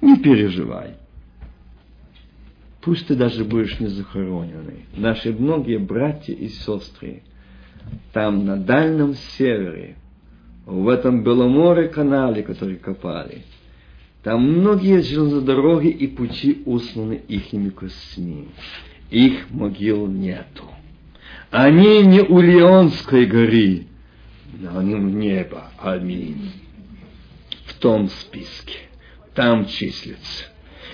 Не переживай. Пусть ты даже будешь не захороненный. Наши многие братья и сестры, там на дальнем севере, в этом Беломоре канале, который копали, там многие железнодороги и пути усланы ихними костьми. Их могил нету. Они не у Леонской горы, но они в небо. Аминь. В том списке. Там числятся.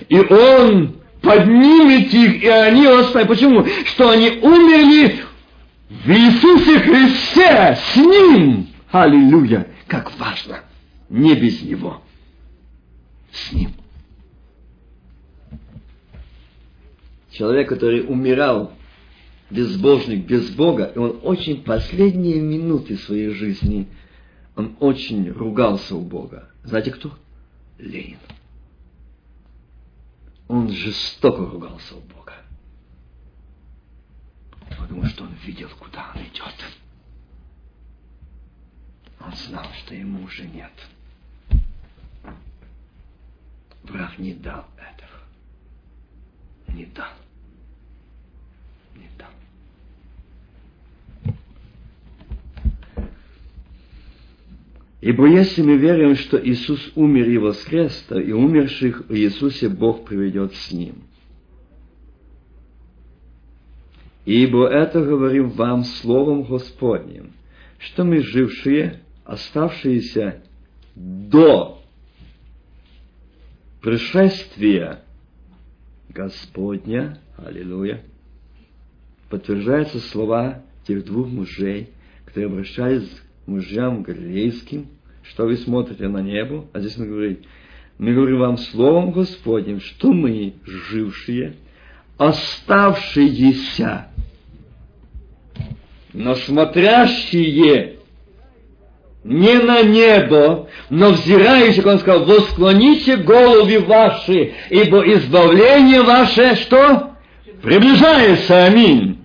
И Он поднимет их, и они оставят. Почему? Что они умерли в Иисусе Христе с Ним. Аллилуйя! Как важно! Не без Него. С Ним. Человек, который умирал безбожник, без Бога, и он очень последние минуты своей жизни, он очень ругался у Бога. Знаете кто? Ленин. Он жестоко ругался у Бога. Потому что он видел, куда он идет. Он знал, что ему уже нет. Враг не дал этого. Не дал. Не дал. Ибо если мы верим, что Иисус умер и воскрес, то и умерших в Иисусе Бог приведет с Ним. Ибо это говорим вам Словом Господним, что мы жившие, оставшиеся до пришествия Господня, аллилуйя, подтверждаются слова тех двух мужей, которые обращались мужьям галилейским, что вы смотрите на небо, а здесь мы говорим, мы говорим вам словом Господним, что мы, жившие, оставшиеся, но смотрящие не на небо, но взирающих, он сказал, восклоните головы ваши, ибо избавление ваше, что? Приближается, аминь.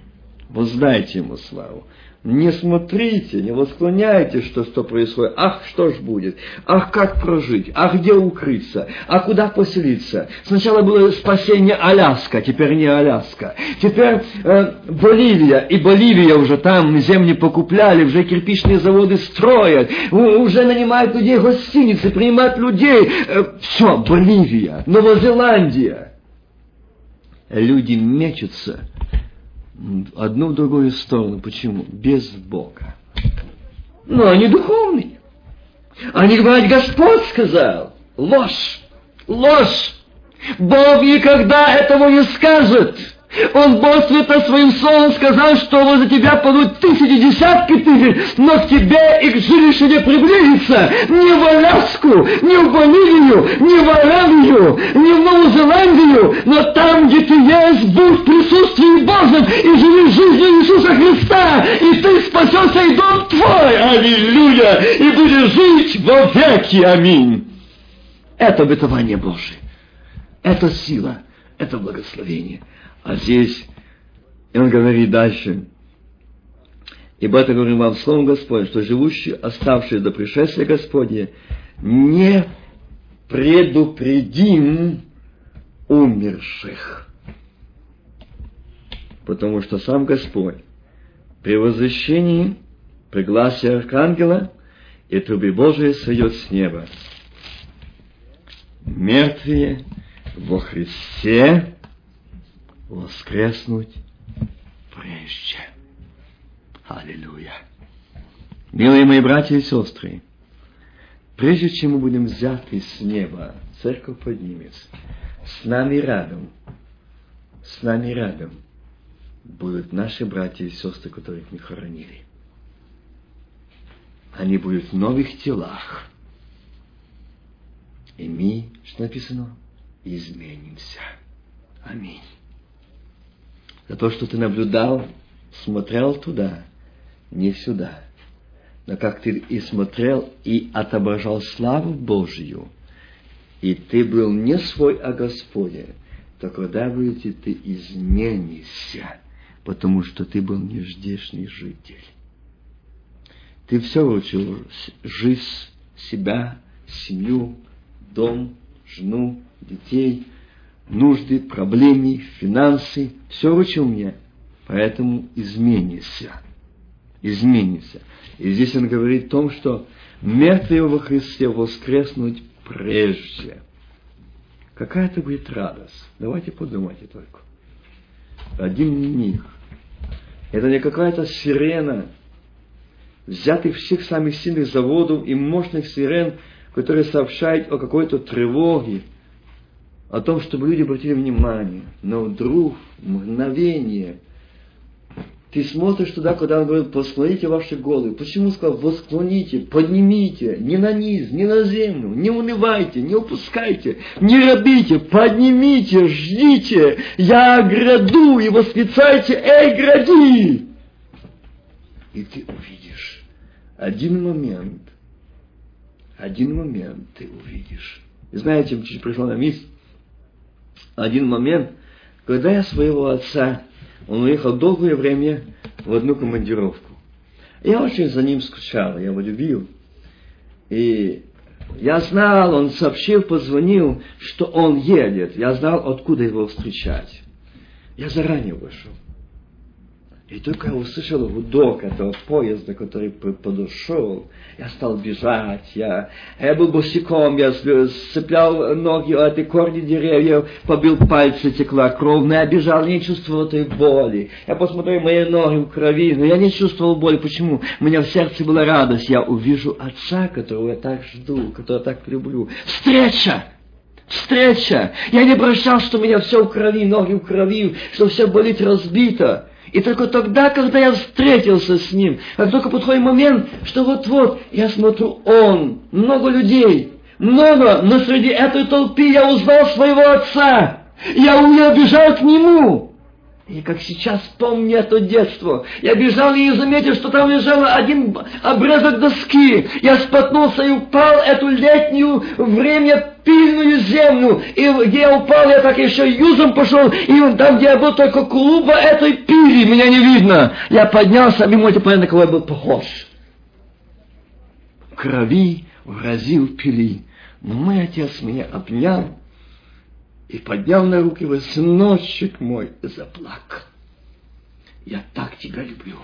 Воздайте ему славу. Не смотрите, не восклоняйте, что, что происходит. Ах, что ж будет? Ах, как прожить? Ах, где укрыться? А куда поселиться? Сначала было спасение Аляска, теперь не Аляска. Теперь э, Боливия, и Боливия уже там земли покупляли, уже кирпичные заводы строят, уже нанимают людей гостиницы, принимают людей. Э, все, Боливия, Новозеландия. Люди мечутся одну в другую сторону. Почему? Без Бога. Но они духовные. Они говорят, Господь сказал. Ложь. Ложь. Бог никогда этого не скажет. Он Бог свято своим словом сказал, что возле тебя падут тысячи, десятки тысяч, но к тебе и к жилищу не приблизится. Ни в Аляску, ни в Боливию, ни в Аравию, ни в Новую Зеландию, но там, где ты есть, будь в присутствии Божьем и живи жизнью Иисуса Христа, и ты спасешься, и дом твой, аллилуйя, и будешь жить во веки, аминь. Это обетование Божие. Это сила, это благословение. А здесь и он говорит дальше. Ибо это говорим вам словом Господь, что живущие, оставшие до пришествия Господня, не предупредим умерших. Потому что сам Господь при возвещении, при Архангела и трубе Божией сойдет с неба. Мертвые во Христе воскреснуть прежде. Аллилуйя. Милые мои братья и сестры, прежде чем мы будем взяты с неба, церковь поднимется. С нами рядом, с нами рядом будут наши братья и сестры, которых мы хоронили. Они будут в новых телах. И мы, что написано, изменимся. Аминь за то, что ты наблюдал, смотрел туда, не сюда. Но как ты и смотрел, и отображал славу Божью, и ты был не свой, а Господе, то когда будете ты изменишься, потому что ты был не здешний житель. Ты все вручил жизнь, себя, семью, дом, жену, детей, нужды, проблемы, финансы. Все у меня. Поэтому изменится. Изменится. И здесь он говорит о том, что мертвые во Христе воскреснуть прежде. Какая это будет радость? Давайте подумайте только. Один миг. Это не какая-то сирена, взятых всех самых сильных заводов и мощных сирен, которые сообщают о какой-то тревоге, о том, чтобы люди обратили внимание. Но вдруг, мгновение, ты смотришь туда, куда он говорит, посклоните ваши головы. Почему сказал, восклоните, поднимите, не на низ, не на землю, не унывайте, не упускайте, не робите, поднимите, ждите, я граду и восклицайте, эй, гради! И ты увидишь один момент, один момент ты увидишь. И знаете, чуть пришла на мисс, один момент, когда я своего отца он уехал долгое время в одну командировку. Я очень за ним скучал, я его любил. И я знал, он сообщил, позвонил, что он едет. Я знал, откуда его встречать. Я заранее вышел. И только я услышал гудок этого поезда, который подошел, я стал бежать, я, я был босиком, я сцеплял ноги о эти корни деревьев, побил пальцы, текла кровь, но я бежал, не чувствовал этой боли. Я посмотрел мои ноги в крови, но я не чувствовал боли. Почему? У меня в сердце была радость. Я увижу отца, которого я так жду, которого я так люблю. Встреча! Встреча! Я не прощал, что у меня все в крови, ноги в крови, что все болит разбито. И только тогда, когда я встретился с ним, как только подходит момент, что вот-вот, я смотрю, он, много людей, много, но среди этой толпы я узнал своего отца. Я, я бежал к нему. И как сейчас помню это детство, я бежал и заметил, что там лежал один обрезок доски. Я споткнулся и упал эту летнюю время пильную землю. И где я упал, я так еще юзом пошел, и там, где я был, только клуба этой пили, меня не видно. Я поднялся, можете понять, на кого я был похож. Крови вразил пили. Но мой отец меня обнял, и поднял на руки его, мой, заплакал. Я так тебя люблю.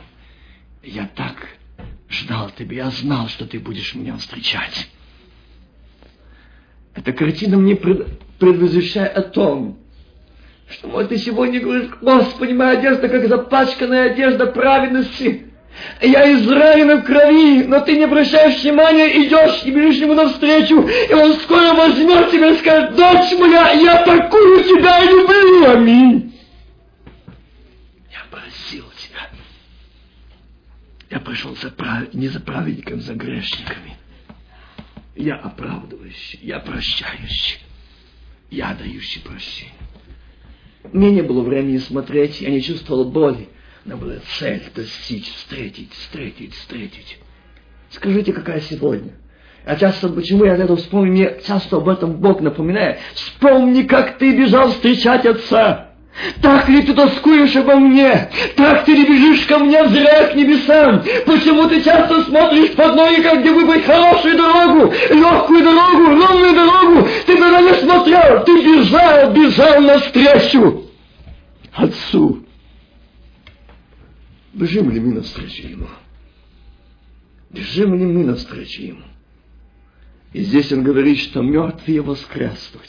Я так ждал тебя. Я знал, что ты будешь меня встречать. Эта картина мне пред, предвозвещает о том, что вот ты сегодня говоришь, Господи, моя одежда, как запачканная одежда праведности. Я изранен в крови, но ты не обращаешь внимания, идешь и бежишь ему навстречу, и он скоро возьмет тебя и скажет, дочь моя, я такую тебя люблю, аминь. Я просил тебя. Я пришел за прав... не за праведником, за грешниками. Я оправдывающий, я прощающий, я дающий прощение. Мне не было времени смотреть, я не чувствовал боли. Надо было цель достичь, встретить, встретить, встретить. Скажите, какая сегодня? А часто, почему я это вспомню, мне часто об этом Бог напоминает. Вспомни, как ты бежал встречать Отца. Так ли ты тоскуешь обо мне? Так ты не бежишь ко мне, взирая к небесам? Почему ты часто смотришь под ноги, как где выбрать хорошую дорогу, легкую дорогу, ровную дорогу? Ты когда не смотрел, ты бежал, бежал навстречу Отцу. Бежим ли мы навстречу Ему? Бежим ли мы навстречу Ему? И здесь он говорит, что мертвые воскреснут.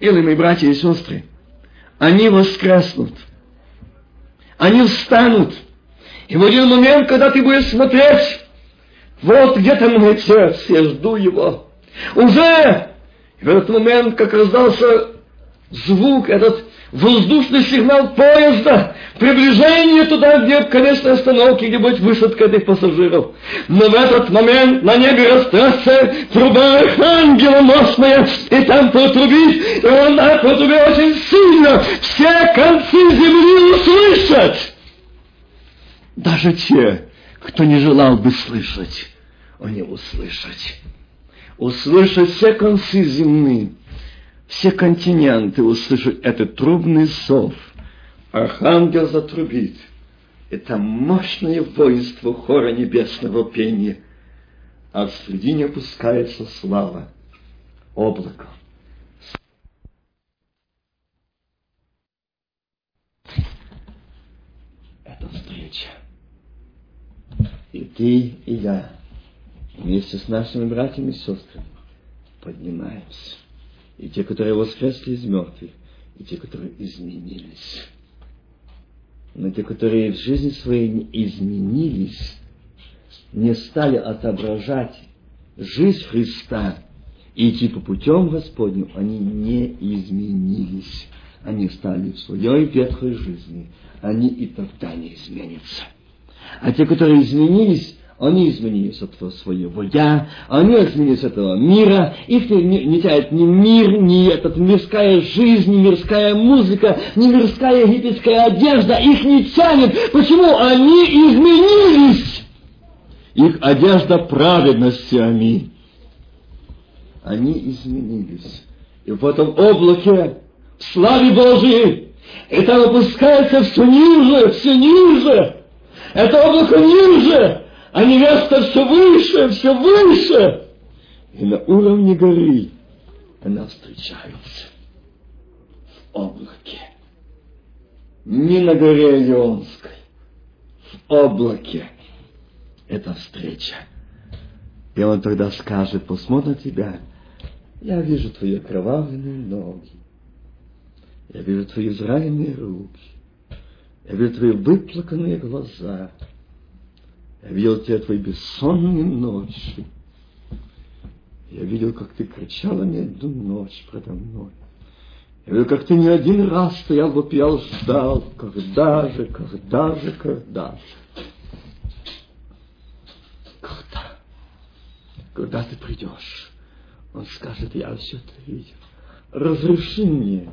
Или, мои братья и сестры, они воскреснут. Они встанут. И в один момент, когда ты будешь смотреть, вот где-то мой отец, я жду его. Уже в этот момент, как раздался звук, этот воздушный сигнал поезда, приближение туда, где в конечной остановке, где будет высадка этих пассажиров. Но в этот момент на небе растрется труба ангела мощная, и там протрубит, и она протрубит очень сильно, все концы земли услышат. Даже те, кто не желал бы слышать, они услышат. Услышат все концы земли все континенты услышат этот трубный зов. Архангел затрубит. Это мощное воинство хора небесного пения. А в середине опускается слава. Облако. Это встреча. И ты, и я, вместе с нашими братьями и сестрами, поднимаемся. И те, которые воскресли из мертвых, и те, которые изменились. Но те, которые в жизни своей не изменились, не стали отображать жизнь Христа и идти по путем Господню, они не изменились. Они стали в своей ветхой жизни. Они и тогда не изменятся. А те, которые изменились, они изменились от своего «я», они изменились от этого мира, их не, не тянет ни мир, ни этот мирская жизнь, ни мирская музыка, ни мирская египетская одежда, их не тянет. Почему? Они изменились. Их одежда праведности, аминь. Они изменились. И в этом облаке, в славе Божией, это опускается все ниже, все ниже. Это облако ниже, а невеста все выше, все выше. И на уровне горы она встречается в облаке. Не на горе Леонской, в облаке. Это встреча. И он тогда скажет, посмотрит на тебя, я вижу твои окровавленные ноги, я вижу твои израненные руки, я видел твои выплаканные глаза. Я видел тебя твои бессонные ночи. Я видел, как ты кричала мне эту ночь предо мной. Я видел, как ты не один раз стоял, вопиял, ждал, когда же, когда же, когда же. Когда? Когда ты придешь? Он скажет, я все это видел. Разреши мне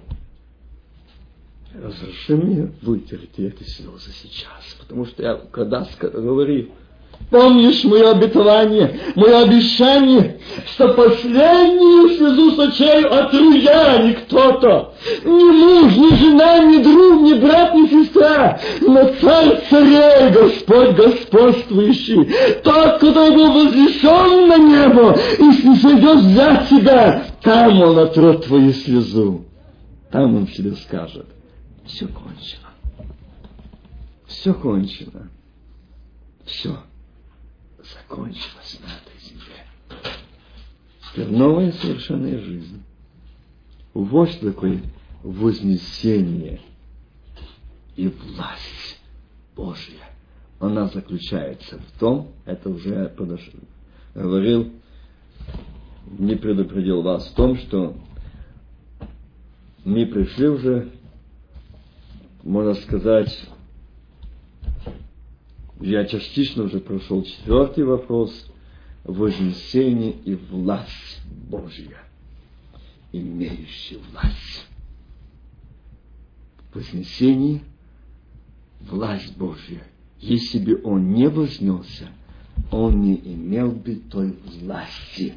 разреши мне вытереть эти слезы сейчас, потому что я когда говорил, помнишь мое обетование, мое обещание, что последнюю слезу сочею отруя кто-то, ни муж, ни жена, ни друг, ни брат, ни сестра, но царь царей, Господь господствующий, тот, который был вознесен на небо, и не сойдет взять тебя, там он отрет твою слезу. Там он тебе скажет, все кончено. Все кончено. Все закончилось на этой земле. Теперь новая совершенная жизнь. Вот такое вознесение и власть Божья. Она заключается в том, это уже подошел, говорил, не предупредил вас в том, что мы пришли уже можно сказать, я частично уже прошел четвертый вопрос, вознесение и власть Божья, имеющая власть. Вознесение, власть Божья. Если бы он не вознесся, он не имел бы той власти.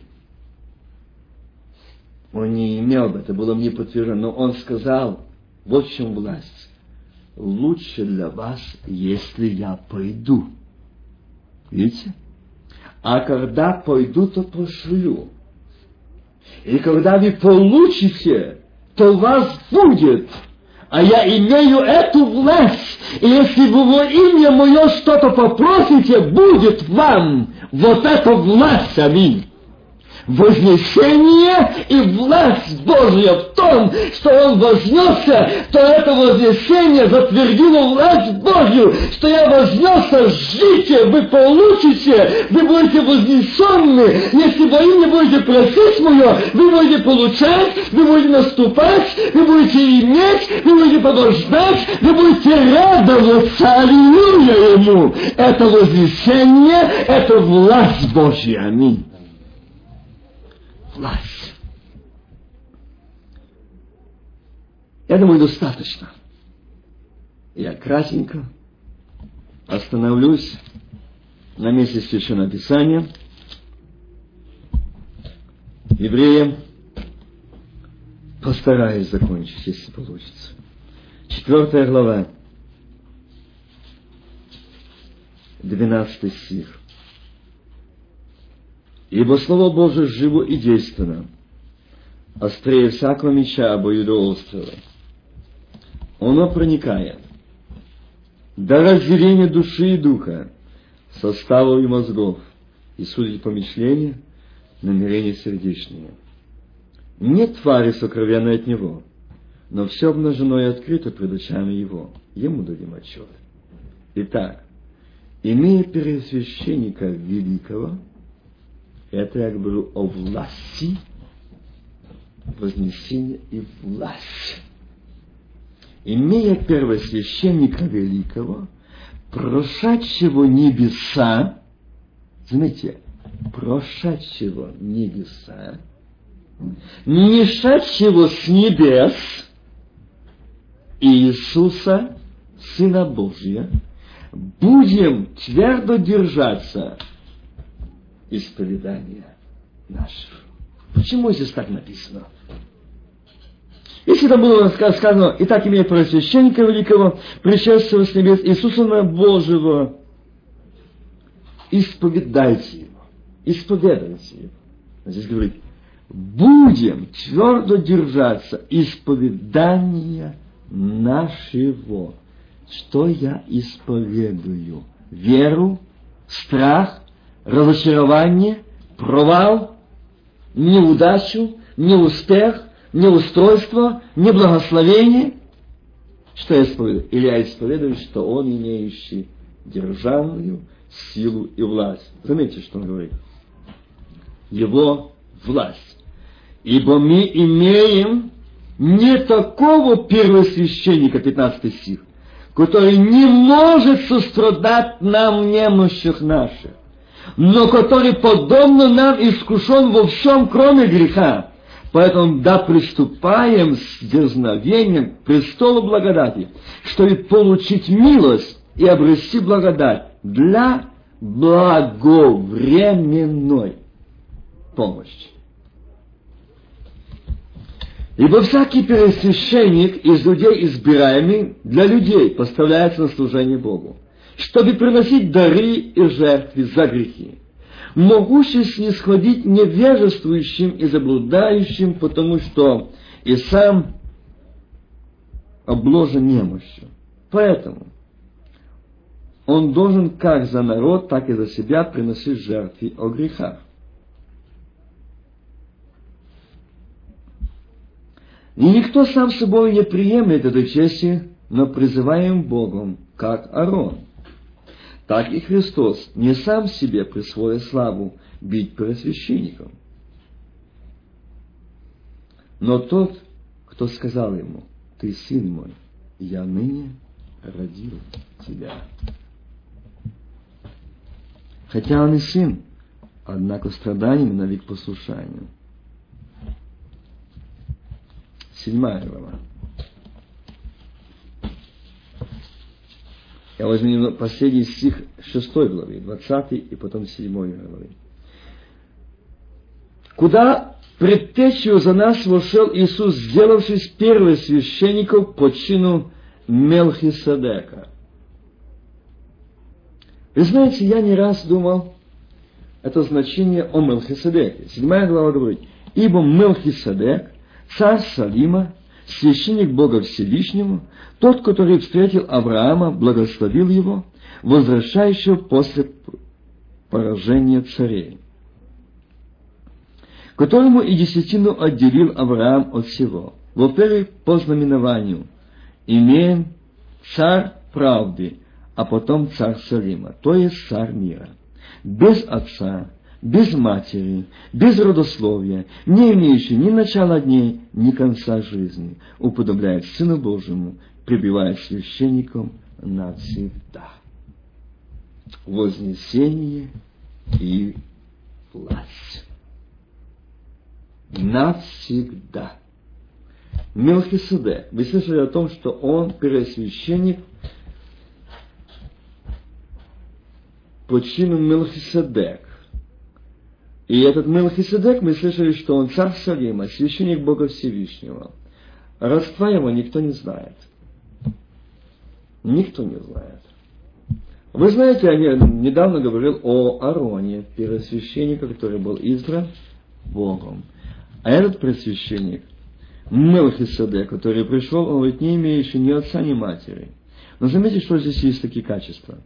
Он не имел бы, это было мне подтверждено, но он сказал, вот в чем власть лучше для вас, если я пойду. Видите? А когда пойду, то пошлю. И когда вы получите, то вас будет. А я имею эту власть. И если вы во имя мое что-то попросите, будет вам вот эта власть. Аминь вознесение и власть Божья в том, что Он вознесся, то это вознесение затвердило власть Божью, что я вознесся, ждите, вы получите, вы будете вознесенны, если во имя будете просить мое, вы будете получать, вы будете наступать, вы будете иметь, вы будете побождать, вы будете радоваться, аллилуйя Ему. Это вознесение, это власть Божья. Аминь власть. Я думаю, достаточно. Я кратенько остановлюсь на месте Священного Писания. Евреям постараюсь закончить, если получится. Четвертая глава, двенадцатый стих. Ибо Слово Божие живо и действенно, острее всякого меча обоюдоострого. Оно проникает до разделения души и духа, составов и мозгов, и судить помышления, намерения сердечные. Нет твари сокровенной от него, но все обнажено и открыто пред очами его. Ему дадим отчет. Итак, имея первосвященника великого, это я говорю о власти, вознесения и власти. Имея первосвященника великого, прошедшего небеса, заметьте, прошедшего небеса, не шедшего с небес, Иисуса, Сына Божия, будем твердо держаться исповедания нашего. Почему здесь так написано? Если там было сказано, и так имеет просвященника великого, пришедшего с небес Иисуса Божьего, исповедайте его, исповедуйте его. Здесь говорит, будем твердо держаться исповедания нашего. Что я исповедую? Веру, страх, разочарование, провал, неудачу, неуспех, неустройство, неблагословение. Что я исповедую? Или я исповедую, что он имеющий державную силу и власть. Заметьте, что он говорит. Его власть. Ибо мы имеем не такого первосвященника, 15 стих, который не может сострадать нам немощах наших, но который подобно нам искушен во всем, кроме греха. Поэтому да приступаем с дерзновением к престолу благодати, чтобы получить милость и обрести благодать для благовременной помощи. Ибо всякий первосвященник из людей избираемый для людей поставляется на служение Богу, чтобы приносить дары и жертвы за грехи, могущий снисходить невежествующим и заблудающим, потому что и сам обложен немощью. Поэтому он должен как за народ, так и за себя приносить жертвы о грехах. И никто сам собой не приемлет этой чести, но призываем Богом, как Арон. Так и Христос не сам себе присвоя славу быть первосвященником. Но тот, кто сказал ему, ты сын мой, я ныне родил тебя. Хотя он и сын, однако страданием навек послушанию – Седьмая глава. Я возьму последний стих шестой главы, двадцатый и потом седьмой главы. Куда предтечью за нас вошел Иисус, сделавшись первым священником по чину Мелхиседека. Вы знаете, я не раз думал, это значение о Мелхиседеке. Седьмая глава говорит, ибо Мелхиседек царь Салима, священник Бога Всевышнему, тот, который встретил Авраама, благословил его, возвращающего после поражения царей, которому и десятину отделил Авраам от всего. Во-первых, по знаменованию, имеем царь правды, а потом царь Салима, то есть царь мира, без отца, без матери, без родословия, не имеющий ни начала дней, ни конца жизни, уподобляет Сыну Божьему, прибивает священником навсегда. Вознесение и власть. Навсегда. Мелхиседек. Вы слышали о том, что он первосвященник по чину Мелхиседек. И этот Мелхиседек, мы слышали, что он царь Салима, священник Бога Всевышнего. Родства его никто не знает. Никто не знает. Вы знаете, я недавно говорил о Ароне, первосвященнике, который был избран Богом. А этот пресвященник, Мелхиседек, который пришел, он говорит, не имеющий ни отца, ни матери. Но заметьте, что здесь есть такие качества.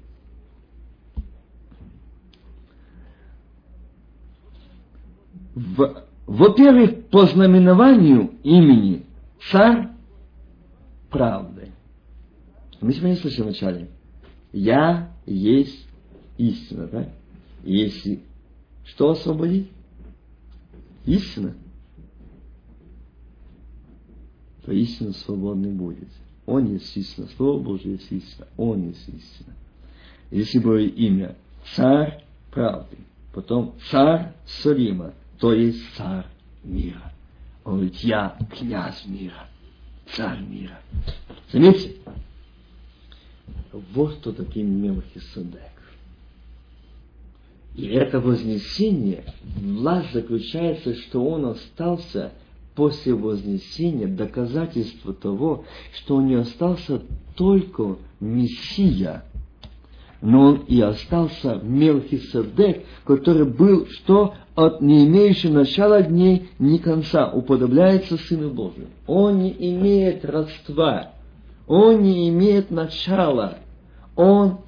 Во-первых, по знаменованию имени царь правды. Мы сегодня слышали вначале. Я есть истина, да? Если что освободить? Истина. То истина свободной будет. Он есть истина. Слово Божье есть истина. Он есть истина. Если бы имя царь правды, потом царь Салима, то есть царь мира. Он говорит, я князь мира, царь мира. Заметьте, вот кто такой Мелхиседек. И это вознесение, власть заключается, что он остался после вознесения доказательство того, что он не остался только Мессия, но он и остался Мелхиседек, который был, что от не имеющего начала дней ни конца, уподобляется Сыну Божию. Он не имеет родства, он не имеет начала, он...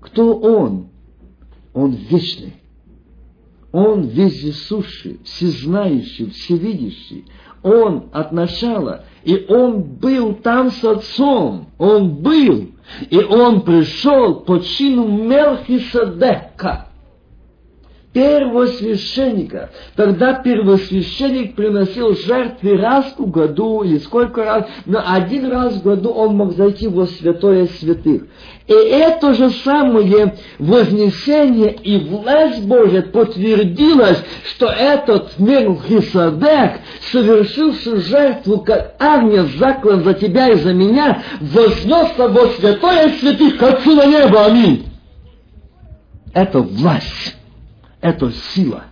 Кто он? Он вечный. Он вездесущий, всезнающий, всевидящий. Он от начала, и он был там с отцом. Он был, и он пришел по чину Мелхиседека первосвященника. Тогда первосвященник приносил жертвы раз в году или сколько раз, но один раз в году он мог зайти во святое святых. И это же самое вознесение и власть Божья подтвердилось, что этот Мелхиседек совершил всю жертву, как агнец заклан за тебя и за меня, вознесся во святое святых к Отцу на небо. Аминь. Это власть эта сила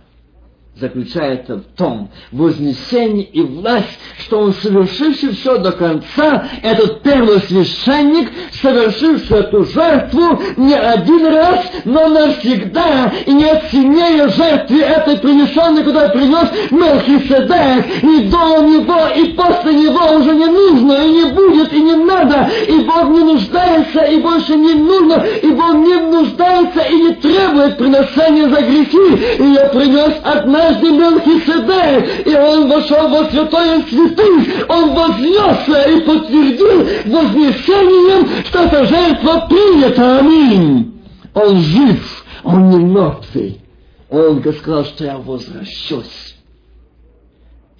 заключается в том вознесении и власть, что он, совершивший все до конца, этот первосвященник, совершивший эту жертву не один раз, но навсегда, и не ценнее жертвы этой принесенной, куда принес Мелхиседек, и до него, и после него уже не нужно, и не будет, и не надо, и Бог не нуждается, и больше не нужно, и Бог не нуждается и не требует приношения за грехи, и я принес одна однажды Мелхиседек, и он вошел во святое святых, он вознесся и подтвердил вознесением, что эта жертва принята. Аминь. Он жив, он не мертвый. Он сказал, что я возвращусь.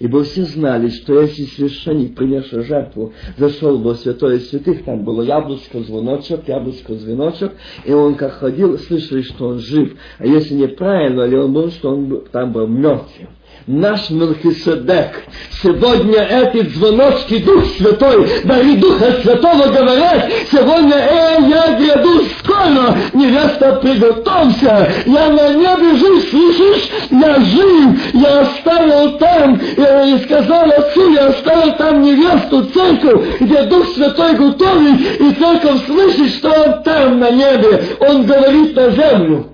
Ибо все знали, что если священник, принесший жертву, зашел во святое святых, там было яблочко, звоночек, яблочко, звоночек, и он как ходил, слышали, что он жив. А если неправильно, или он был, что он там был мертвым наш Мелхиседек. Сегодня эти звоночки Дух Святой, дари Духа Святого говорят, сегодня, эй, я гряду скоро, невеста, приготовься, я на небе жив, слышишь, я жив, я оставил там, и сказал отцу, я оставил там невесту, церковь, где Дух Святой готовит, и церковь слышит, что он там на небе, он говорит на землю.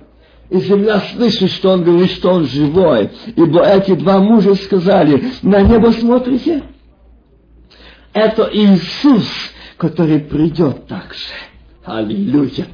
И земля слышит, что он говорит, что он живой. Ибо эти два мужа сказали, на небо смотрите? Это Иисус, который придет также. Аллилуйя.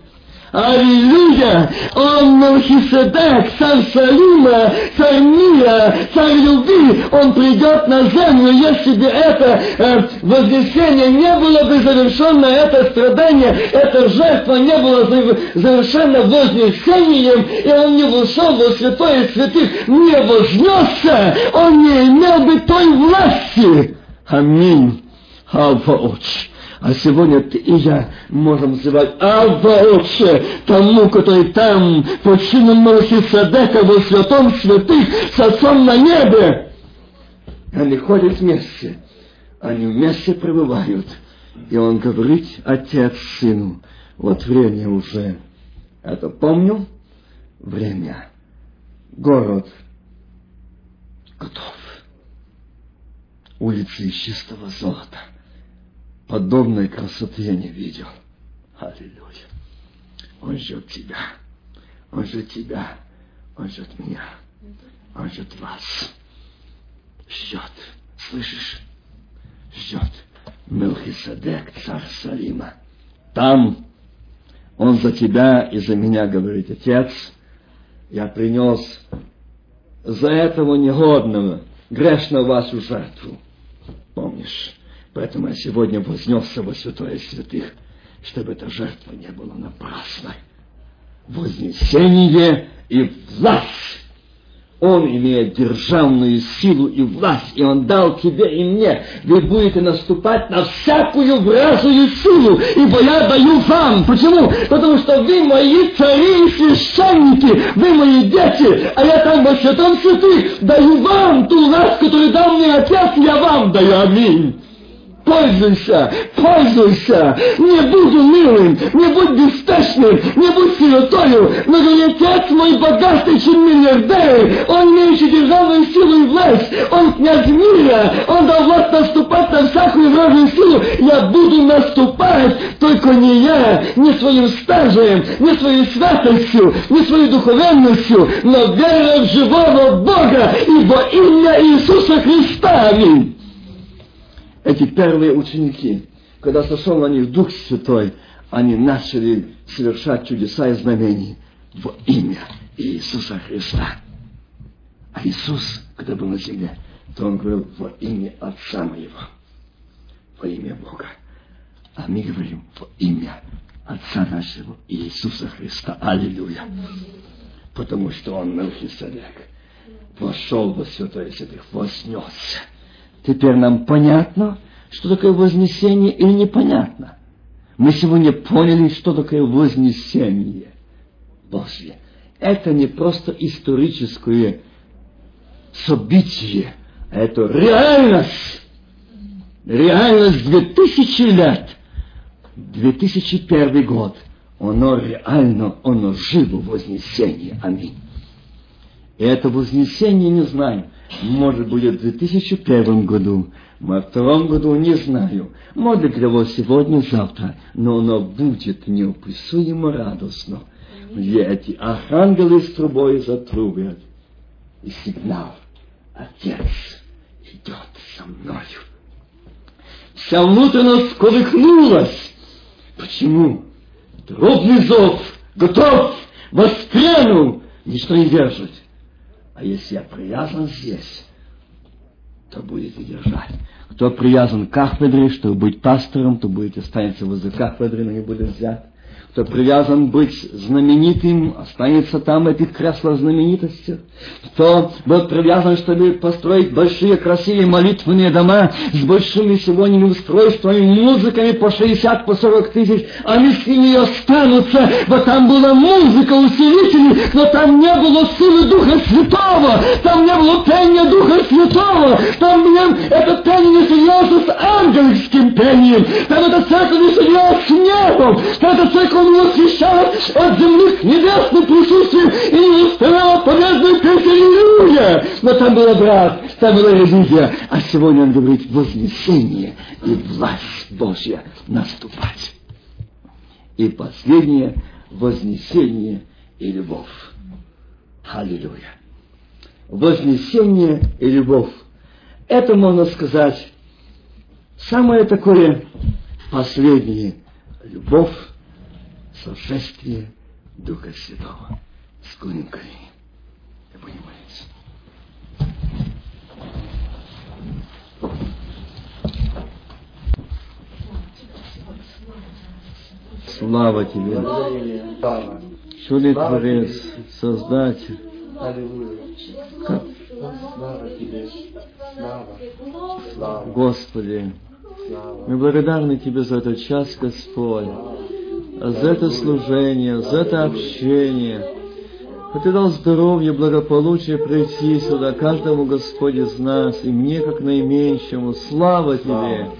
Аллилуйя! Он Мелхиседек, царь Салима, царь мира, царь любви, он придет на землю, если бы это э, вознесение не было бы завершено, это страдание, эта жертва не была завершена вознесением, и он не вошел во святое святых, не вознесся, он не имел бы той власти. Аминь. Алфаоч. А сегодня ты и я можем называть Авва Отче, тому, который там, под сыном Малахисадека, во святом святых, с отцом на небе. Они ходят вместе, они вместе пребывают. И он говорит, отец сыну, вот время уже. Это помню, время. Город готов. Улицы чистого золота подобной красоты я не видел. Аллилуйя. Он ждет тебя. Он ждет тебя. Он ждет меня. Он ждет вас. Ждет. Слышишь? Ждет. Мелхиседек, царь Салима. Там он за тебя и за меня говорит, Отец, я принес за этого негодного, грешного вашу жертву. Помнишь? Поэтому я сегодня вознесся во святое святых, чтобы эта жертва не была напрасной. Вознесение и власть он имеет державную силу и власть, и Он дал тебе и мне. Вы будете наступать на всякую вражую силу, ибо я даю вам. Почему? Потому что вы мои цари и священники, вы мои дети, а я там во святом святых даю вам ту власть, которую дал мне Отец, я вам даю. Аминь. Пользуйся, пользуйся, не будь унылым, не будь беспечным, не будь сиротою, но говори, отец мой богатый, чем миллиардер, он имеющий державную силу и власть, он князь мира, он дал власть наступать на всякую вражью силу, я буду наступать, только не я, не своим стажем, не своей святостью, не своей духовенностью, но вера в живого Бога, ибо имя Иисуса Христа. Аминь эти первые ученики, когда сошел на них Дух Святой, они начали совершать чудеса и знамения во имя Иисуса Христа. А Иисус, когда был на земле, то Он говорил во имя Отца Моего, во имя Бога. А мы говорим во имя Отца нашего Иисуса Христа. Аллилуйя. Потому что Он Мелхиседек вошел во святое святых, вознесся Теперь нам понятно, что такое вознесение или непонятно. Мы сегодня поняли, что такое вознесение Божье. Это не просто историческое событие, а это реальность. Реальность 2000 лет. 2001 год. Оно реально, оно живо вознесение. Аминь. И это вознесение, не знаю, может, будет в 2001 году, во втором году не знаю. Может, для вас сегодня, завтра, но оно будет неописуемо радостно, где эти архангелы с трубой затрубят. И сигнал. Отец идет со мною. Вся внутренность колыхнулась. Почему? Дробный зов, готов, воспрянул, ничто не держит. А если я привязан здесь, то будете держать. Кто привязан к кафедре, чтобы быть пастором, то будете останется возле кафедры, но не будет взят кто привязан быть знаменитым, останется там этих кресла знаменитости. Кто был привязан, чтобы построить большие красивые молитвенные дома с большими сегодняшними устройствами, музыками по 60, по 40 тысяч, они с ними останутся, вот там была музыка, усилителей, но там не было силы Духа Святого, там не было пения Духа Святого, там не, это пение не соединялось с ангельским пением, там это церковь не соединялась с небом, там это церковь не восхищалась от земных небесным присутствием и не вставала победной песни Аллилуйя. Но там был брат, там была религия. А сегодня он говорит вознесение и власть Божья наступать. И последнее вознесение и любовь. Аллилуйя. Вознесение и любовь. Это, можно сказать, самое такое последнее. Любовь сошествие Духа Святого. Склоним колени будем молиться. Слава Тебе! Чудный Творец, Создатель. Как... Господи, мы благодарны Тебе за этот час, Господь за это служение, за это общение. И Ты дал здоровье, благополучие прийти сюда каждому Господь из нас, и мне, как наименьшему. Слава Тебе!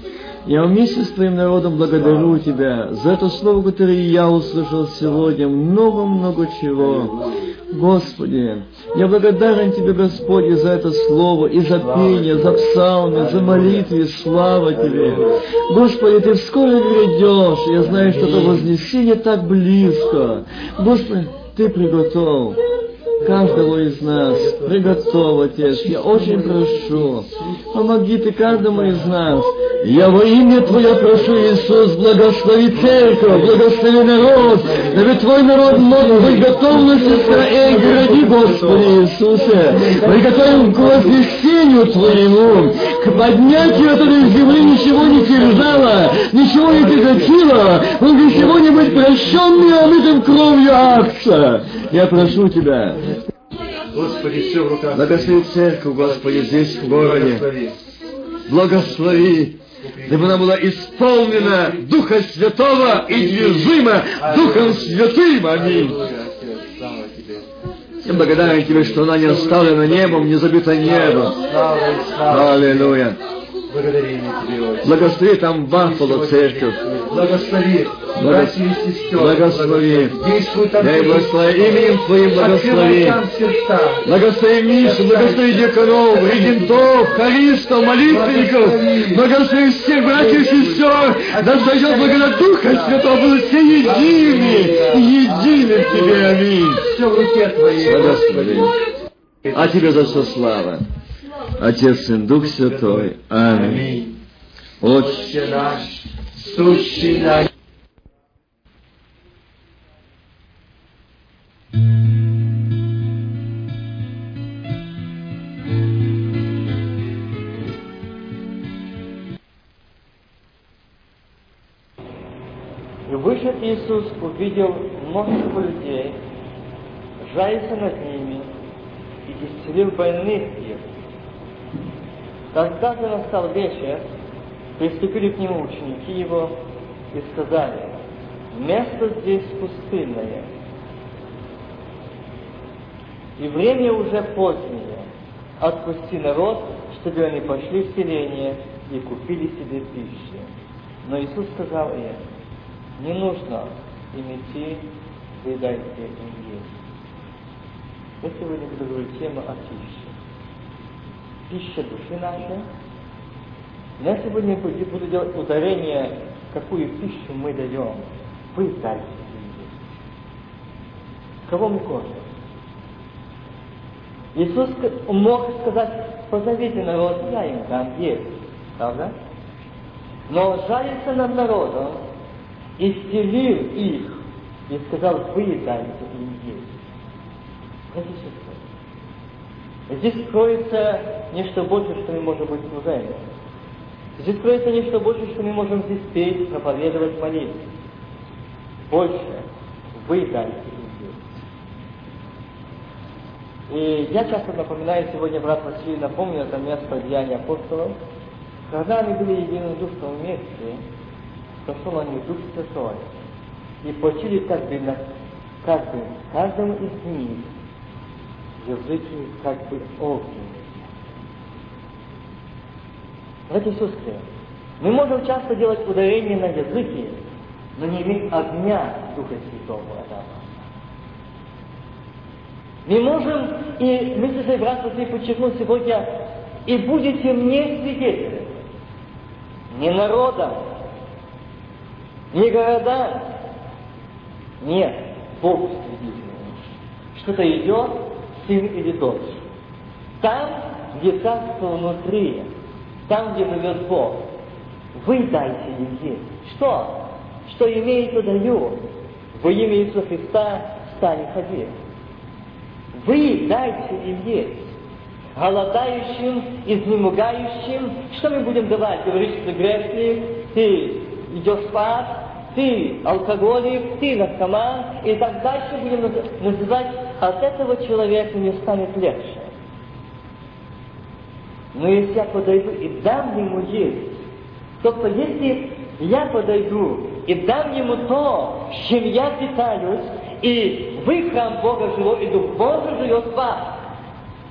Я вместе с Твоим народом благодарю Тебя за это слово, которое я услышал сегодня. Много-много чего. Господи, я благодарен Тебе, Господи, за это слово, и за пение, за псалмы, за молитвы, слава Тебе. Господи, Ты вскоре грядешь, я знаю, что это вознесение так близко. Господи, Ты приготовил каждого из нас. Приготовь, Отец, я очень прошу. Помоги Ты каждому из нас. Я во имя Твое прошу, Иисус, благослови церковь, благослови народ, дабы Твой народ мог быть готовностью Израиль, гради, Господи Иисусе. Приготовим к возвещению Твоему, к поднятию этой земли ничего не терзало, ничего не тяготило, он для сегодня быть прощенный, омытым кровью Акса. Я прошу Тебя, Господи, все в руках. Благослови церковь, Господи, здесь, в городе. Благослови, дабы она была исполнена Духа Святого и движима Духом Святым. Аминь. Я благодарен Тебе, что она не оставлена небом, не забита небом. Аллилуйя. Благодарение Тебе, Отче. Благослови там Баффало церковь. Благослови братьев и сестер. Благослови. Действуй там. Дай благослови именем Твоим благослови. Благослови Мишу, благослови Деканов, регентов, хористов, молитвенников, благослови всех братьев и сестер, да сойдет благодать Духа Святого, будут все едины, едины в Тебе, аминь. Все в руке Твоей. Благослови. А Тебе за все слава. Отец, Сын, Дух Святой. Аминь. Отче, наш, сущий на И вышед Иисус, увидел множество людей, жалился над ними и исцелил больных их. Когда же настал вечер, приступили к нему ученики его и сказали, место здесь пустынное, и время уже позднее, отпусти народ, чтобы они пошли в селение и купили себе пищу. Но Иисус сказал им, не нужно им идти, вы дайте им есть. Я сегодня буду говорить тему о пище. Пища души нашей. Я сегодня буду делать ударение, какую пищу мы даем. Вы дайте. Кого мы кормим? Иисус мог сказать, позовите народ, я им дам есть. Правда? Но жалится над народом, исцелил их и сказал, вы дайте им есть. Сестры, Здесь кроется нечто большее, что мы можем быть служением. Здесь кроется нечто большее, что мы можем здесь петь, проповедовать, молиться. Больше вы есть. И я часто напоминаю, сегодня брат Василий напомнил это место Деяния апостолов, когда они были единодушно вместе, прошел они Дух Святой, и получили как бы, на, как бы каждому из них языки как бы огненные. Братья и сестры, мы можем часто делать ударение на языки, но не иметь огня Духа Святого Адама. Мы можем, и мы с брат Василий подчеркнул сегодня, и будете мне свидетелями, не народом, не города, нет, Богу свидетелями. Что-то идет, сын или дочь. Там, где царство внутри, там, где живет Бог, вы дайте им есть. Что? Что имею, то даю. Во имя Иисуса Христа встань и ходи. Вы дайте им есть. Голодающим, изнемогающим, что мы будем давать? Говорить, что ты грешник, ты идешь спать, ты алкоголик, ты наркоман, и так дальше будем наз- называть, от этого человека не станет легче. Но если я подойду и дам ему есть, тобто если я подойду и дам ему то, чем я питаюсь, и вы храм Бога живой, и Дух Божий живет в вас,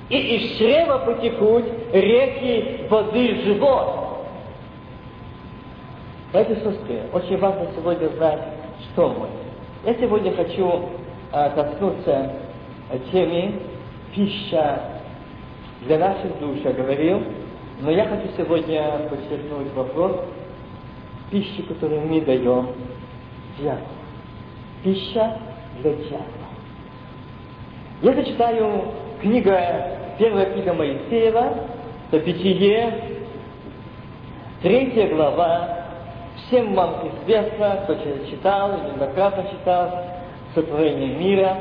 и из чрева потекут реки воды живот. Братья и сестры, очень важно сегодня знать, что мы. Я сегодня хочу а, коснуться темы пища для наших душ, я говорил, но я хочу сегодня подчеркнуть вопрос пищи, которую мы даем дьяволу. Пища для дьявола. Я зачитаю книга, первая книга Моисеева, это Бытие, третья глава, всем вам известно, кто читал, или многократно читал, сотворение мира,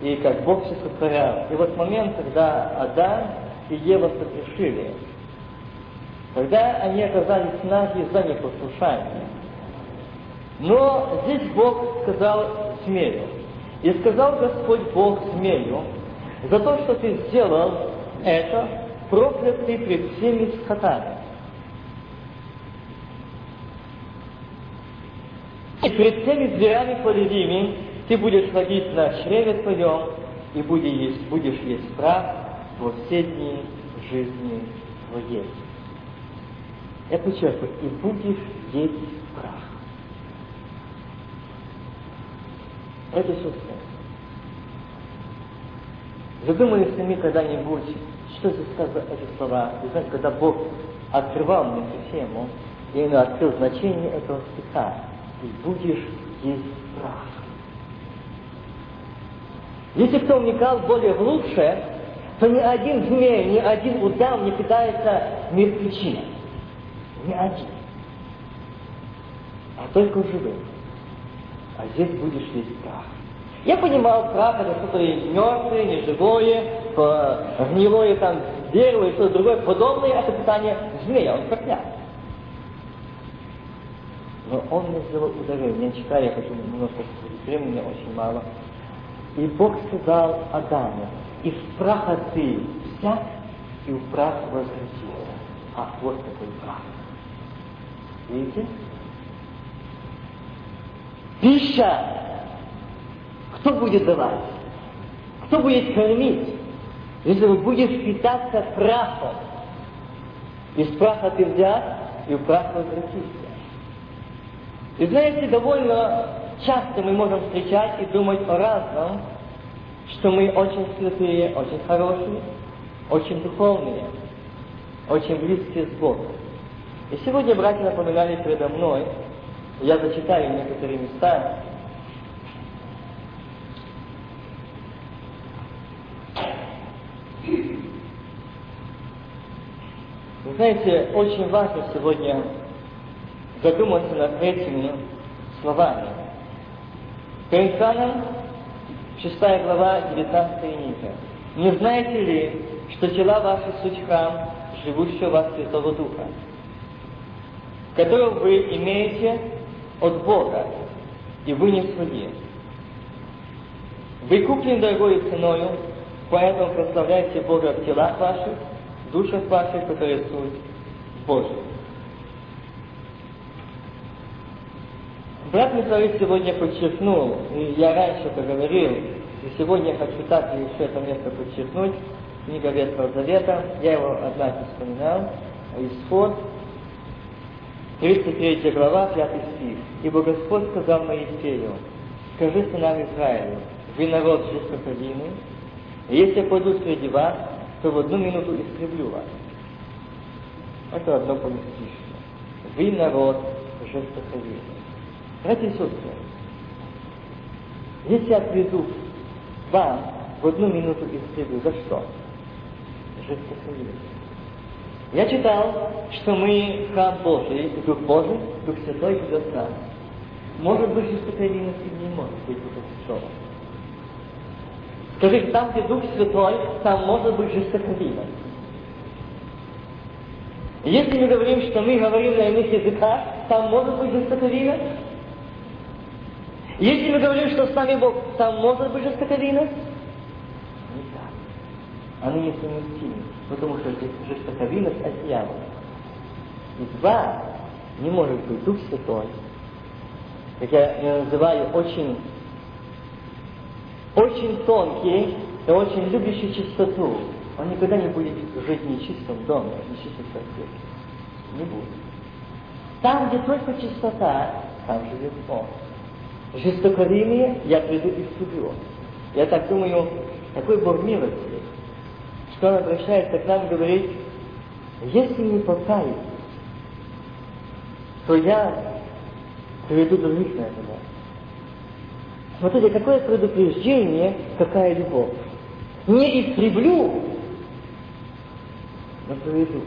и как Бог все сотворял. И вот момент, когда Адам и Ева согрешили, когда они оказались наги за непослушание. Но здесь Бог сказал змею, и сказал Господь Бог змею, за то, что ты сделал это, проклят ты пред всеми скотами. И пред всеми зверями полевыми ты будешь ходить на чреве твоем, и будешь есть, будешь есть прах во все дни жизни твоей. Я подчеркиваю, и будешь есть прах. Это все Задумались ли мы когда-нибудь, что здесь сказано эти слова? Вы знаете, когда Бог открывал мне эту тему, я именно открыл значение этого стиха. И будешь есть прах. Если кто вникал более в то ни один змей, ни один удав не питается мертвечиной. Ни один. А только живым. А здесь будешь есть прах. Я понимал, прах это что-то мертвое, неживое, гнилое там дерево и что-то другое подобное, это питание змея, он проклят. Но он мне сделал ударение. Я читаю, я хочу немножко времени, очень мало. И Бог сказал Адаму, из праха ты взят, и в прах возвратился. А вот такой прах. Видите? Пища. Кто будет давать? Кто будет кормить? Если вы будешь питаться прахом, из праха ты взят, и в прах возвратишься. И знаете, довольно часто мы можем встречать и думать о разном, что мы очень святые, очень хорошие, очень духовные, очень близкие с Богом. И сегодня братья напоминали передо мной, я зачитаю некоторые места, Вы знаете, очень важно сегодня задуматься над этими словами. Коринфянам, 6 глава, 19 книга. Не знаете ли, что тела ваши суть храм, живущего вас Святого Духа, которого вы имеете от Бога, и вы не свои. Вы куплены дорогой ценою, поэтому прославляйте Бога в телах ваших, душах ваших, которые суть Божьи. Брат Митроид сегодня подчеркнул, и я раньше это говорил, и сегодня хочу так еще это место подчеркнуть, книга Ветхого Завета, я его однажды вспоминал, Исход, 33 глава, 5 стих. «Ибо Господь сказал Моисею, скажи сынам Израилю, вы народ жестоковинный, и если я пойду среди вас, то в одну минуту истреблю вас». Это одно поместишься. Вы народ жестоковинный. Братья и сестры, если я приду вам в одну минуту истреблю, за что? Жестоковинность. Я читал, что мы храм Божий, Дух Божий, Дух Святой живет в нас. Может быть, жестоковинность и не может быть Дух Святой. Скажите, там, где Дух Святой, там может быть жестоковинность. Если мы говорим, что мы говорим на иных языках, там может быть жестоковинность. Если мы говорим, что с нами Бог, там может быть жестоковинность. Не так. Они несовместимы потому что жестоковинность от дьявола. И два не может быть Дух Святой, как я называю, очень, очень тонкий и очень любящий чистоту. Он никогда не будет жить в нечистом доме, в нечистом сердце. Не будет. Там, где только чистота, там живет Он. Жестоковение я приду и суду. Я так думаю, такой Бог милости, что он обращается к нам и говорит, если не покаюсь, то я приведу других на это. Смотрите, какое предупреждение, какая любовь. не истреблю, но проведу.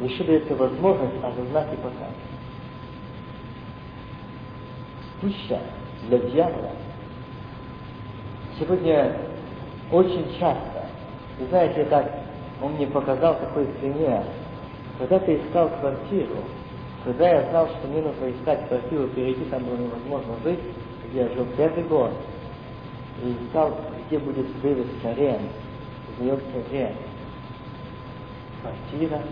Еще дается возможность осознать и показать. Пища для дьявола сегодня очень часто. Вы знаете, так он мне показал такой пример. Когда ты искал квартиру, когда я знал, что мне нужно искать квартиру впереди, там было невозможно жить, где я жил первый год, и искал, где будет вывеска РЕН, сдается РЕН. Квартира,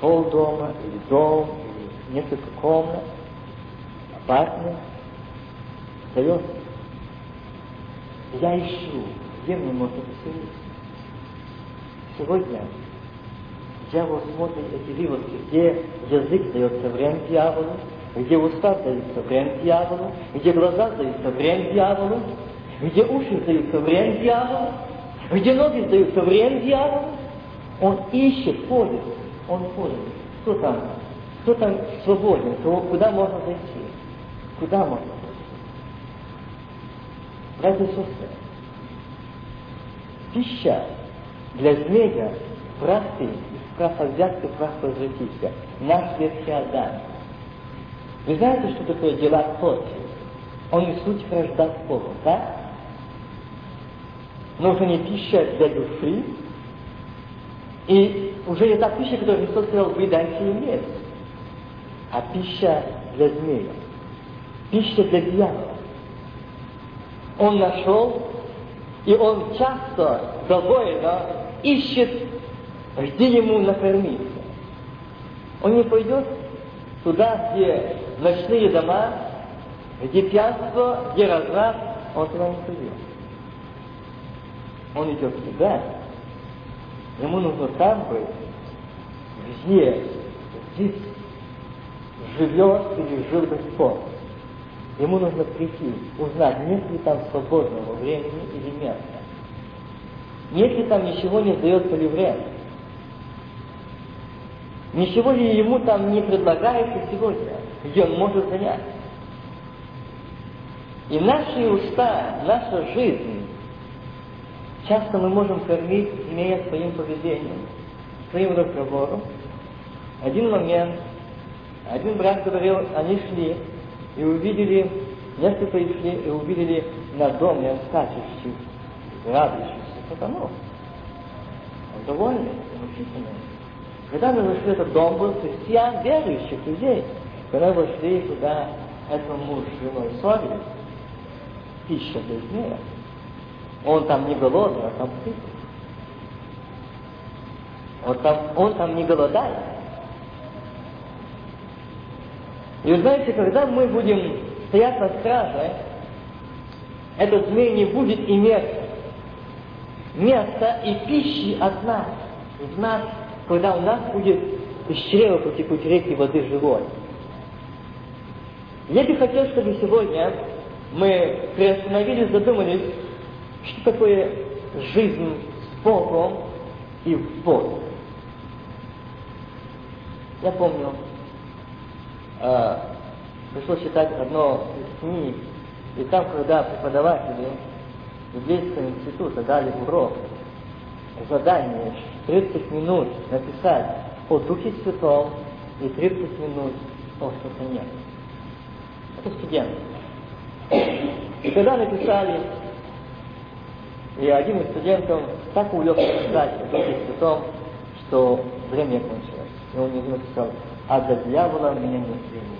пол дома, или дом, или несколько комнат, апартмент, сдается. Я ищу, где мне можно поселиться. Сегодня дьявол смотрит эти выводки, где язык дается время дьяволу, где уста даются время дьяволу, где глаза даются время дьяволу, где уши даются время дьяволу, где ноги даются время дьяволу. Он ищет, ходит, он ходит. Кто там? Кто там свободен? Куда можно зайти? Куда можно зайти? Братья и сестры, пища для змея прахты из праха взятки прах возвратиться. Наш ветхий Адам. Вы знаете, что такое дела плоти? Он и суть вражда с Богом, да? Уже не пища для души, и уже не та пища, которую Христос сказал, вы дайте им а пища для змея, пища для дьявола. Он нашел, и он часто довольно ищет, где ему накормиться. Он не пойдет туда, где ночные дома, где пьянство, где разврат, он туда не пойдет. Он идет туда, ему нужно там быть, где здесь живет или жил Господь. Ему нужно прийти, узнать, нет ли там свободного времени или места. Если там ничего не сдается время, ничего ли ему там не предлагается сегодня, где он может занять. И наши уста, наша жизнь, часто мы можем кормить, имея своим поведением, своим разговором. Один момент, один брат говорил, они шли и увидели, несколько шли и увидели на доме скачущих, радующих сатану. Он довольный, мучительный. Когда мы вошли этот дом, был христиан, верующих людей. Когда вошли туда, этому муж с женой ссорились, пища для змея. Он там не голодный, а там сыт. Он там, он там не голодает. И вы знаете, когда мы будем стоять на страже, этот змей не будет иметь места и пищи от нас, в нас, когда у нас будет из чрева потекут реки воды живой. Я бы хотел, чтобы сегодня мы приостановились, задумались, что такое жизнь с Богом и в Боге. Я помню, э, пришлось читать одно из книг, и там, когда преподаватели библейского института дали урок, задание 30 минут написать о Духе Святом и 30 минут о сатане. Это студенты. И когда написали, и один из студентов так увлекся писать о Духе Святом, что время кончилось. И он не написал, а для дьявола меня не времени.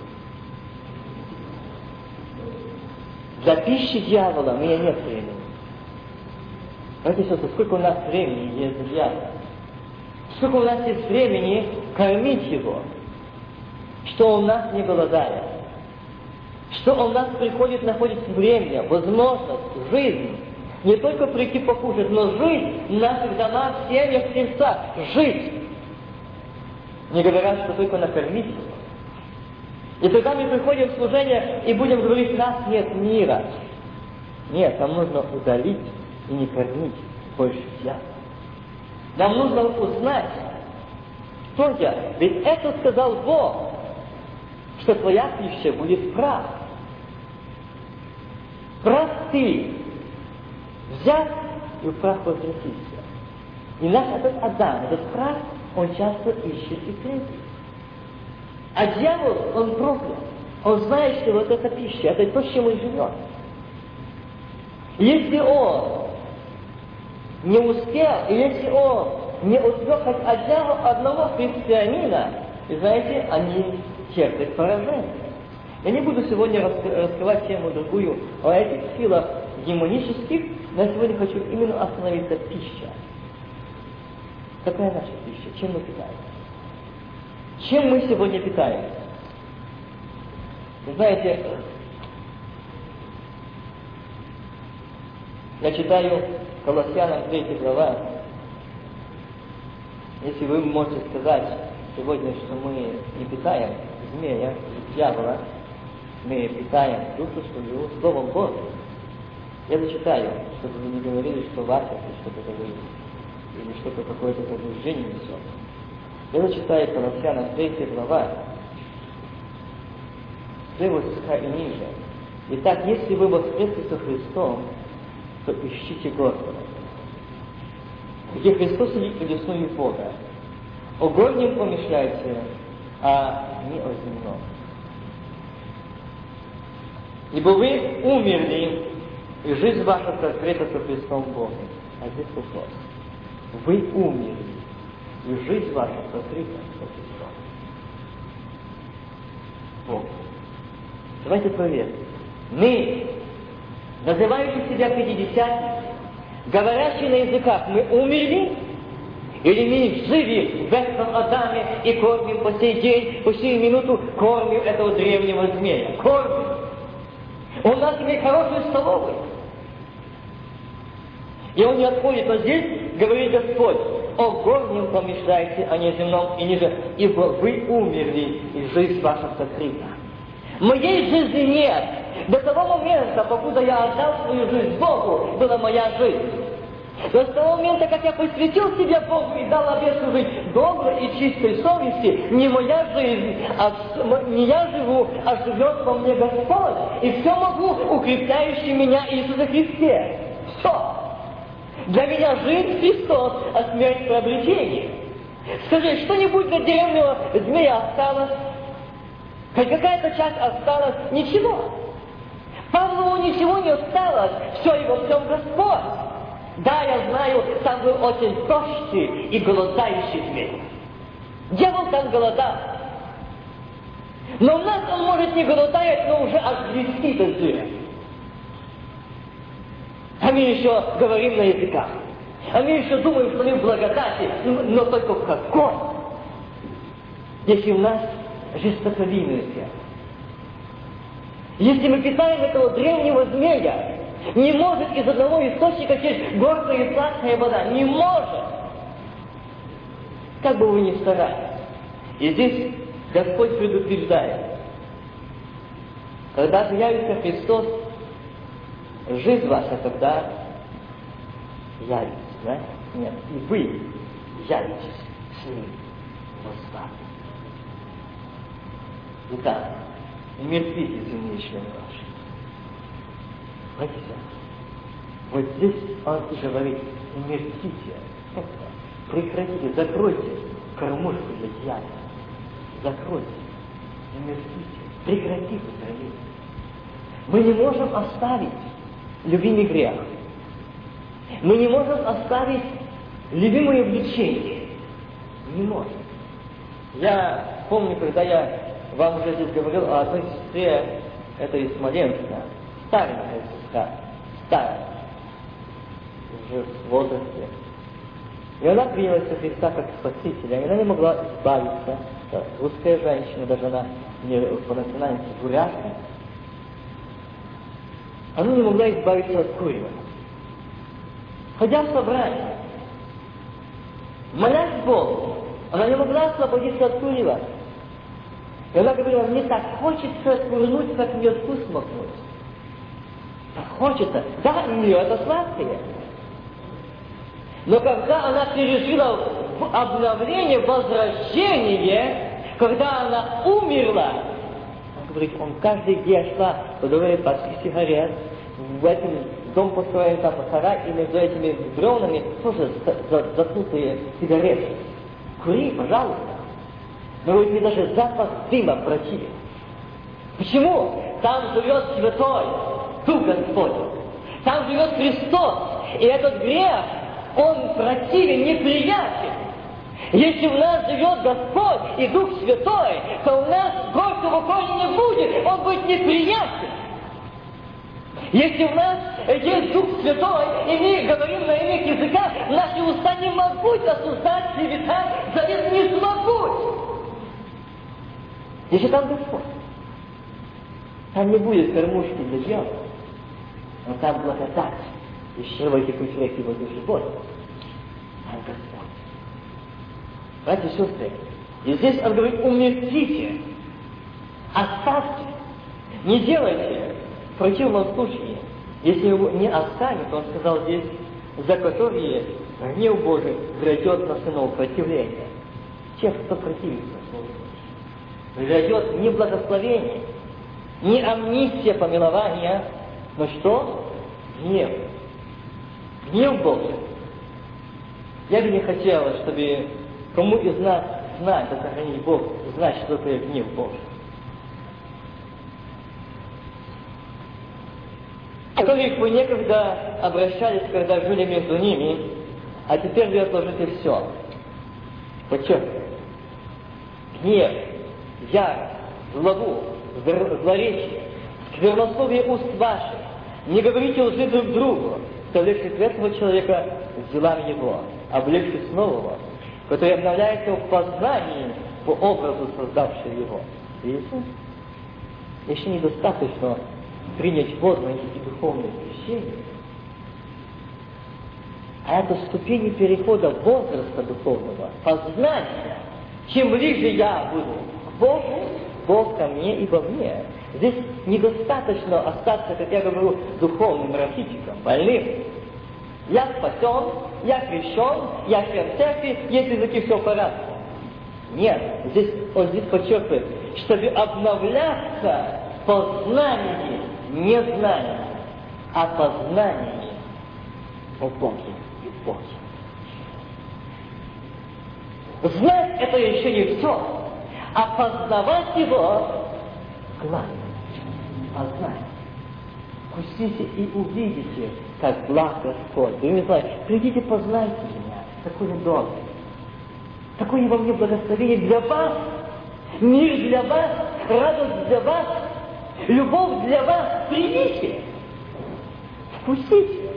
Для пищи дьявола меня нет времени. Знаете, сестры, сколько у нас времени есть для Сколько у нас есть времени кормить его, что он нас не голодает, что он нас приходит, находит время, возможность, жизнь, не только прийти покушать, но жить в наших домах, семьях, сердцах, жить. Не говоря, что только накормить. И тогда мы приходим в служение и будем говорить, нас нет мира. Нет, нам нужно удалить и не кормить больше дьявола. Нам нужно узнать, кто я. Ведь это сказал Бог, что твоя пища будет прах. Прах ты, взять и в прах возвратиться. И наш этот Адам, этот прах, он часто ищет и требует. А дьявол, он проклят. Он знает, что вот эта пища, это то, чем он живет. Если он не успел, если он не успел хоть одного, одного христианина, и знаете, они терпят поражение. Я не буду сегодня раскрывать тему другую о этих силах демонических, но я сегодня хочу именно остановиться пища. Какая наша пища? Чем мы питаемся? Чем мы сегодня питаемся? Знаете, я читаю Колоссянам 3 глава. Если вы можете сказать сегодня, что мы не питаем змея, дьявола, мы питаем душу свою Словом Божьим. Я зачитаю, чтобы вы не говорили, что Вася что-то говорит, или что-то какое-то заблуждение несет. Я зачитаю Колоссянам 3 глава, с стиха и ниже. Итак, если вы воскресли со Христом, то ищите Господа. Где Христос сидит одесную Бога. О горнем помышляйте, а не о земном. Ибо вы умерли, и жизнь ваша сокрыта со Христом Богом. А здесь вопрос. Вы умерли, и жизнь ваша сокрыта со Христом Богом. Давайте проверим. Мы, называющие себя пятидесятниками, говорящие на языках, мы умерли, или мы живы в этом Адаме и кормим по сей день, по сей минуту кормим этого древнего змея. Кормим. У нас имеет хорошую столовую. И он не отходит, но здесь говорит Господь, о горнем помешайте, а не земном и ниже, ибо вы умерли, и жизнь ваша сокрыта. Моей жизни нет. До того момента, покуда я отдал свою жизнь Богу, была моя жизнь. До того момента, как я посвятил себя Богу и дал обет жить доброй и чистой совести, не моя жизнь, а не я живу, а живет во мне Господь. И все могу, укрепляющий меня Иисуса Христе. Все. Для меня жизнь Христос, а смерть приобретение. Скажи, что-нибудь для древнего змея осталось? Хоть какая-то часть осталась, ничего. Павлову ничего не осталось, все его всем Господь. Да, я знаю, там был очень тощий и голодающий змей. Дьявол там голодал. Но у нас он может не голодает, но уже аж блестит от зверя. А мы еще говорим на языках. А мы еще думаем, что мы в благодати, но только в каком? Если у нас жестоковинное сердце. Если мы питаем этого древнего змея, не может из одного источника течь горькая и сладкая вода. Не может. Как бы вы ни старались. И здесь Господь предупреждает. Когда явится Христос, жизнь ваша тогда явится. Да? Нет, и вы явитесь с Ним в Итак, умертвите земные члены ваши. Смотрите, вот здесь он говорит, умертвите, прекратите, закройте кормушку для дьявола. Закройте, умертвите, прекратите травить. Мы не можем оставить любимый грех. Мы не можем оставить любимое влечение. Не можем. Я помню, когда я вам уже здесь говорил о одной сестре, это из Смоленска, старенькая сестра, старая, уже в возрасте. И она приняла Христа как Спасителя, и она не могла избавиться. Русская женщина, даже она не по национальности бурятка, она не могла избавиться от курева. Ходя в собрание, молясь Богу, она не могла освободиться от курева. И она говорила, мне так хочется курнуть, как медку смокнуть. Так хочется. Да, у нее это сладкое. Но когда она пережила обновление, возвращение, когда она умерла, говорит, он каждый день шла, дороге паски сигарет, в этом дом построен там сарай, и между этими бревнами тоже заткнутые сигареты. Кури, пожалуйста. Но ведь мне даже запах дыма противен. Почему? Там живет святой Дух Господь. Там живет Христос. И этот грех, он противен, неприятен. Если в нас живет Господь и Дух Святой, то у нас горького корня не будет, он будет неприятен. Если у нас есть Дух Святой, и мы говорим на иных языках, наши уста не могут осуждать клевета, завет не смогут. Если там Господь, там не будет кормушки для дьявола, но там благодать, и щедрый текучий его души Божьей. Там Господь. Братья и сестры, и здесь он говорит, умертвите, оставьте, не делайте. В противном случае, если его не оставит, он сказал здесь, за которые гнев Божий грядет на сынов противления. Тех, кто противится Слову Грядет не благословение, не амнистия помилования, но что? Гнев. Гнев Божий. Я бы не хотела, чтобы Кому из нас знать, это хранить Бог, знать, что такое гнев Божий? Которых вы некогда обращались, когда жили между ними, а теперь вы отложите все. Подчеркиваю. Гнев, ярость, злобу, злоречие, сквернословие уст ваших. Не говорите лжи друг другу, легче светлого человека делами его, а облегчит нового, который обновляется в познании по образу создавшего его. Видите? Еще недостаточно принять водное и духовное крещение, а это ступени перехода возраста духовного, познания. Чем ближе я буду к Богу, Бог ко мне и во мне. Здесь недостаточно остаться, как я говорю, духовным рахитиком, больным. Я спасен, я крещен, я член церкви, есть языки, все в порядке. Нет, здесь, он здесь подчеркивает, чтобы обновляться в познании, не знании, а познании о Боге и в Боге. Знать это еще не все, а познавать его главное. Познать. Вкусите и увидите, как благ Господь. Вы не знаете, придите, познайте меня, какой он добрый. Какое во мне благословение для вас, мир для вас, радость для вас, любовь для вас. Примите, вкусите,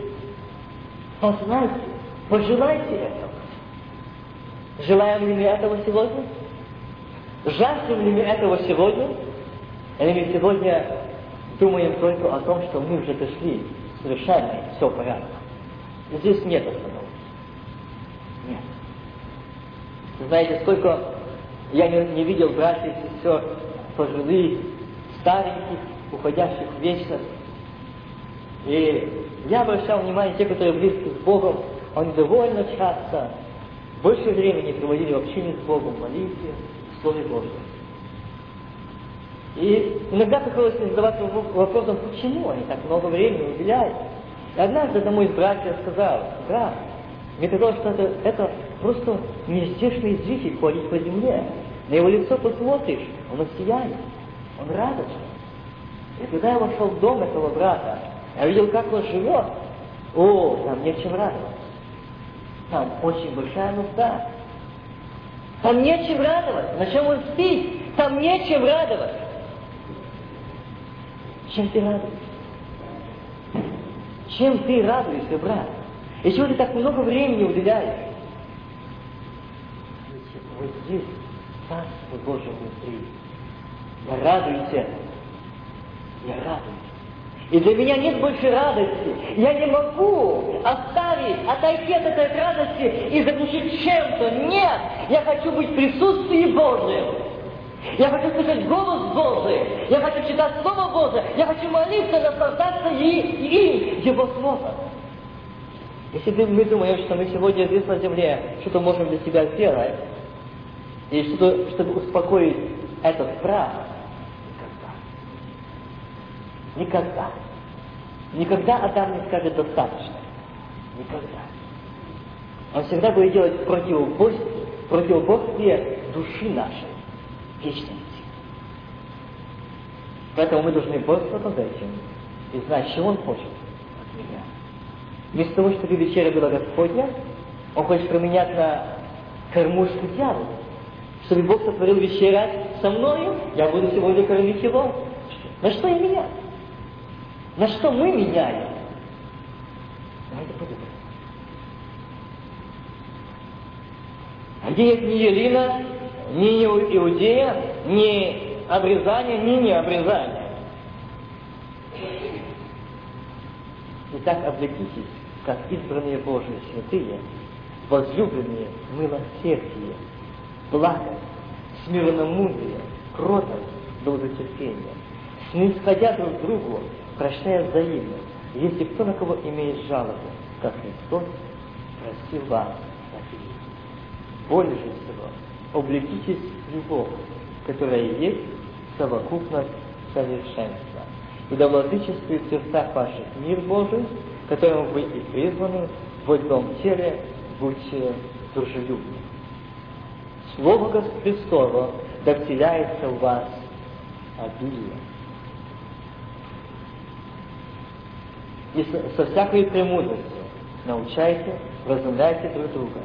познайте, пожелайте этого. Желаем ли мы этого сегодня? Жаждем ли мы этого сегодня? Или мы сегодня думаем только о том, что мы уже дошли совершенный, все порядок. Здесь нет остановки. Нет. Знаете, сколько я не, не видел братьев и сестер пожилых, стареньких, уходящих в вечность. И я обращал внимание, те, которые близки с Богом, они довольно часто больше времени проводили в общении с Богом, в молитве, в Слове Божьем. И иногда приходилось задаваться вопросом, почему они так много времени уделяют. И однажды одному из братьев сказал, брат, мне казалось, что это, это просто нездешный зритель ходит по земле. На его лицо посмотришь, он сияет, он радостный. И когда я вошел в дом этого брата, я видел, как он живет. О, там нечем радоваться. Там очень большая нужда. Там нечем радоваться. На чем он спит? Там нечем радоваться. Чем ты радуешься? Чем ты радуешься, брат? И чего ты так много времени уделяешь? Вот здесь Царство Божье внутри. Я радуюсь. Я радуюсь. И для меня нет больше радости. Я не могу оставить, отойти от этой радости и заглушить чем-то. Нет! Я хочу быть в присутствии Божьем. Я хочу слышать голос Божий. Я хочу читать Слово Божие. Я хочу молиться, наслаждаться им, Его Словом. Если мы думаем, что мы сегодня здесь на земле что-то можем для себя сделать, и что чтобы успокоить этот страх, никогда. Никогда. Никогда Адам не скажет достаточно. Никогда. Он всегда будет делать противоборствие, противоборствие души нашей, вечности. Поэтому мы должны бороться над этим и знать, чего Он хочет от меня. Вместо того, чтобы вечеря была Господня, Он хочет променять на кормушку дьявола. Чтобы Бог сотворил вечерять со мною, я буду сегодня кормить его. На что я меняю? На что мы меняем? Давайте подумаем. А где нет ни Елина, ни Иудея, ни обрезания, ни необрезания. Итак, облекитесь, как избранные Божьи святые, возлюбленные, милосердие, благость, смиренномудрие, кротость, долготерпение, снисходя друг другу, прощая взаимно, если кто на кого имеет жалобу, как Христос просил вас. От Более же всего, облекитесь в любовь, которая есть совокупность совершенства. И да владычествует в сердцах ваших мир Божий, которым вы и призваны, в одном теле будьте дружелюбны. Слово Христова да в вас обилие. И со всякой премудростью научайте, разумляйте друг друга.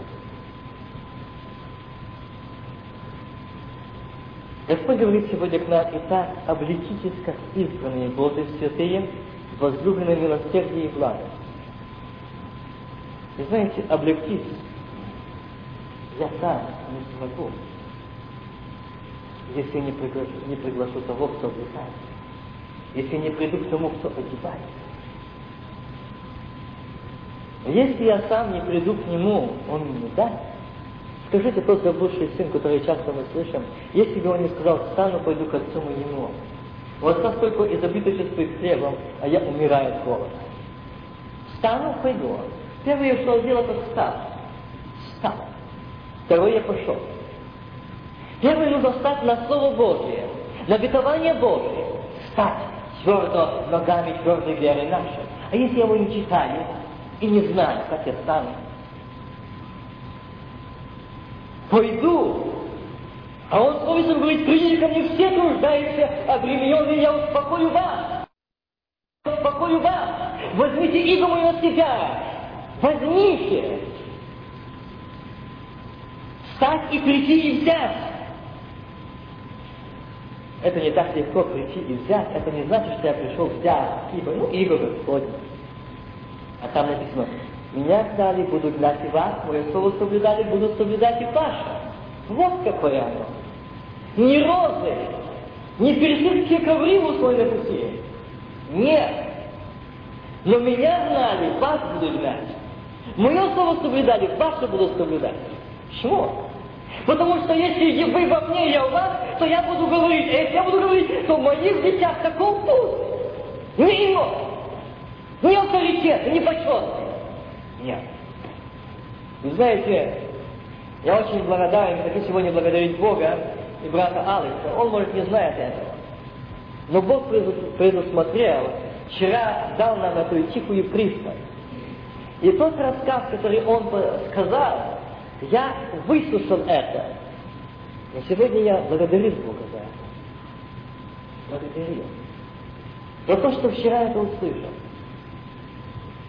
Господь говорит сегодня к нам, итак, облекитесь, как избранные Божьи святые, возлюбленные милосердие и благость. И знаете, облегчить я сам не смогу, если не приглашу, не приглашу того, кто облекает, если не приду к тому, кто одевает. Если я сам не приду к нему, он не даст. Скажите, тот заблудший сын, который часто мы слышим, если бы он не сказал, встану, пойду к отцу моему. У отца столько изобилительствует хлебом, а я умираю от голода. Встану, пойду. Первое, что он сделал, это встал. Встал. Второе, пошел. Первое, нужно встать на Слово Божие, на обетование Божие. Встать твердо ногами твердой веры нашей. А если я его не читаю и не знаю, как я стану, пойду. А он совестно говорит, придите ко мне все труждающиеся, обремененные, я успокою вас. Успокою вас. Возьмите иго мою на себя. Возьмите. Встать и прийти и взять. Это не так легко прийти и взять. Это не значит, что я пришел взять, ибо, ну, иго Господне. А там написано, меня дали, будут знать и вас, мое слово соблюдали, будут соблюдать и ваше. Вот какое оно. Не розы, не персидские ковры в условиях пути. Нет. Но меня знали, вас будут знать. Мое слово соблюдали, ваше будут соблюдать. Почему? Потому что если вы во мне, я у вас, то я буду говорить, если я буду говорить, то в моих детях таков путь. Не ино. Не авторитет, не почет. Нет. Вы знаете, я очень благодарен, хочу сегодня благодарить Бога и брата Алекса. Он, может, не знает этого. Но Бог предусмотрел, вчера дал нам эту тихую пристань. И тот рассказ, который он сказал, я выслушал это. Но сегодня я благодарю Бога за это. Благодарю. За то, что вчера это услышал.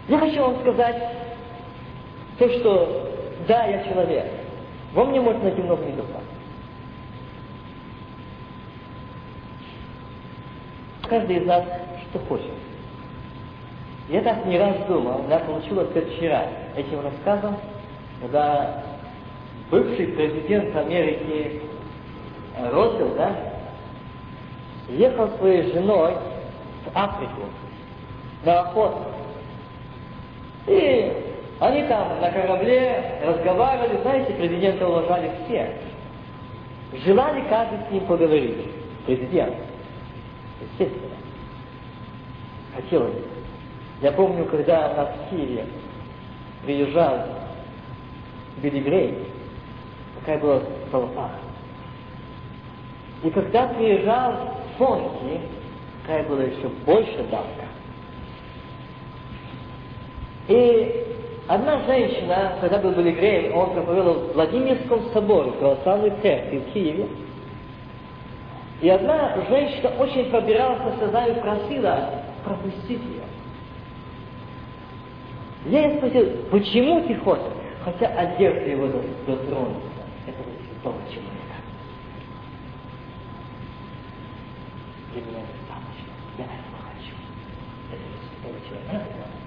Я хочу вам сказать, то, что да, я человек, во мне может найти много недостатков. Каждый из нас что хочет. Я так не раз думал, я получил ответ вчера этим рассказом, когда бывший президент Америки Росвелл, да, ехал своей женой в Африку на охоту. И они там на корабле разговаривали, знаете, президента уважали все. Желали каждый с ним поговорить. Президент. Естественно. Хотелось. Я помню, когда на Сирии приезжал Билли Грей, какая была толпа. И когда приезжал Фонки, какая была еще больше давка. И одна женщина, когда был Белигрей, он проповедовал в Владимирском соборе православной церкви в Киеве. И одна женщина очень пробиралась на сознание и просила пропустить ее. Я ей спросил, почему ты хочешь? Хотя одежда его дотронуться, этого святого человека. Для меня достаточно. Я этого хочу. Этого святого человека.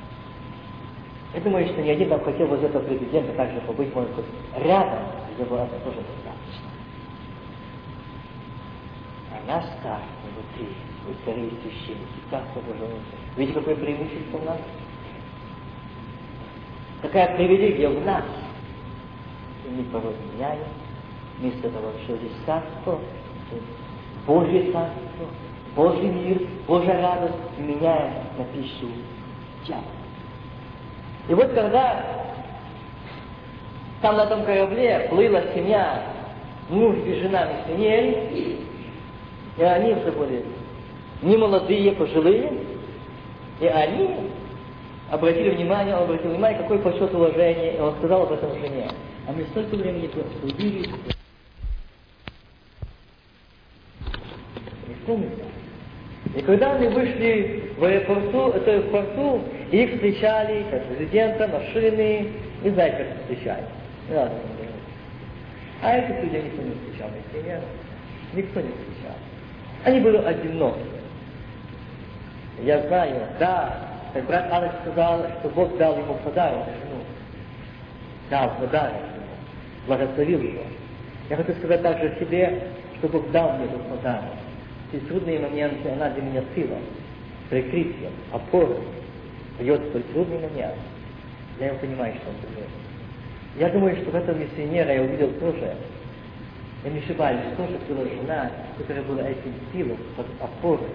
Я думаю, что ни один там хотел возле этого президента также побыть, может быть, рядом, где бы это тоже достаточно. А наш царство внутри, вы цари священники, царство Божие. Видите, какое преимущество у нас? Какая привилегия в нас. И мы порой вместо того, что здесь царство, Божье царство, Божий мир, Божья радость, меняем на пищу тела. И вот когда там на этом корабле плыла семья, муж и жена миссионеры, и они уже были не молодые, пожилые, и они обратили внимание, он обратил внимание, какой почет уважение, и он сказал об этом жене. А мы столько времени судили. Никто не знал. И когда они вышли в аэропорту, это в порту, их встречали, как президента, машины, не знаете, как встречали. Не А этих людей никто не встречал, нет, никто не встречал. Они были одиноки. Я знаю, да, как брат Алекс сказал, что Бог дал ему подарок, жену. Дал подарок ему, благословил его. Я хочу сказать также себе, что Бог дал мне этот подарок эти трудные моменты, она для меня сила, прикрытие, опора. Дает свой трудный момент. Я его понимаю, что он делает. Я думаю, что в этом миссионера я увидел тоже, я не ошибаюсь, тоже была жена, которая была этим силой, под опорой,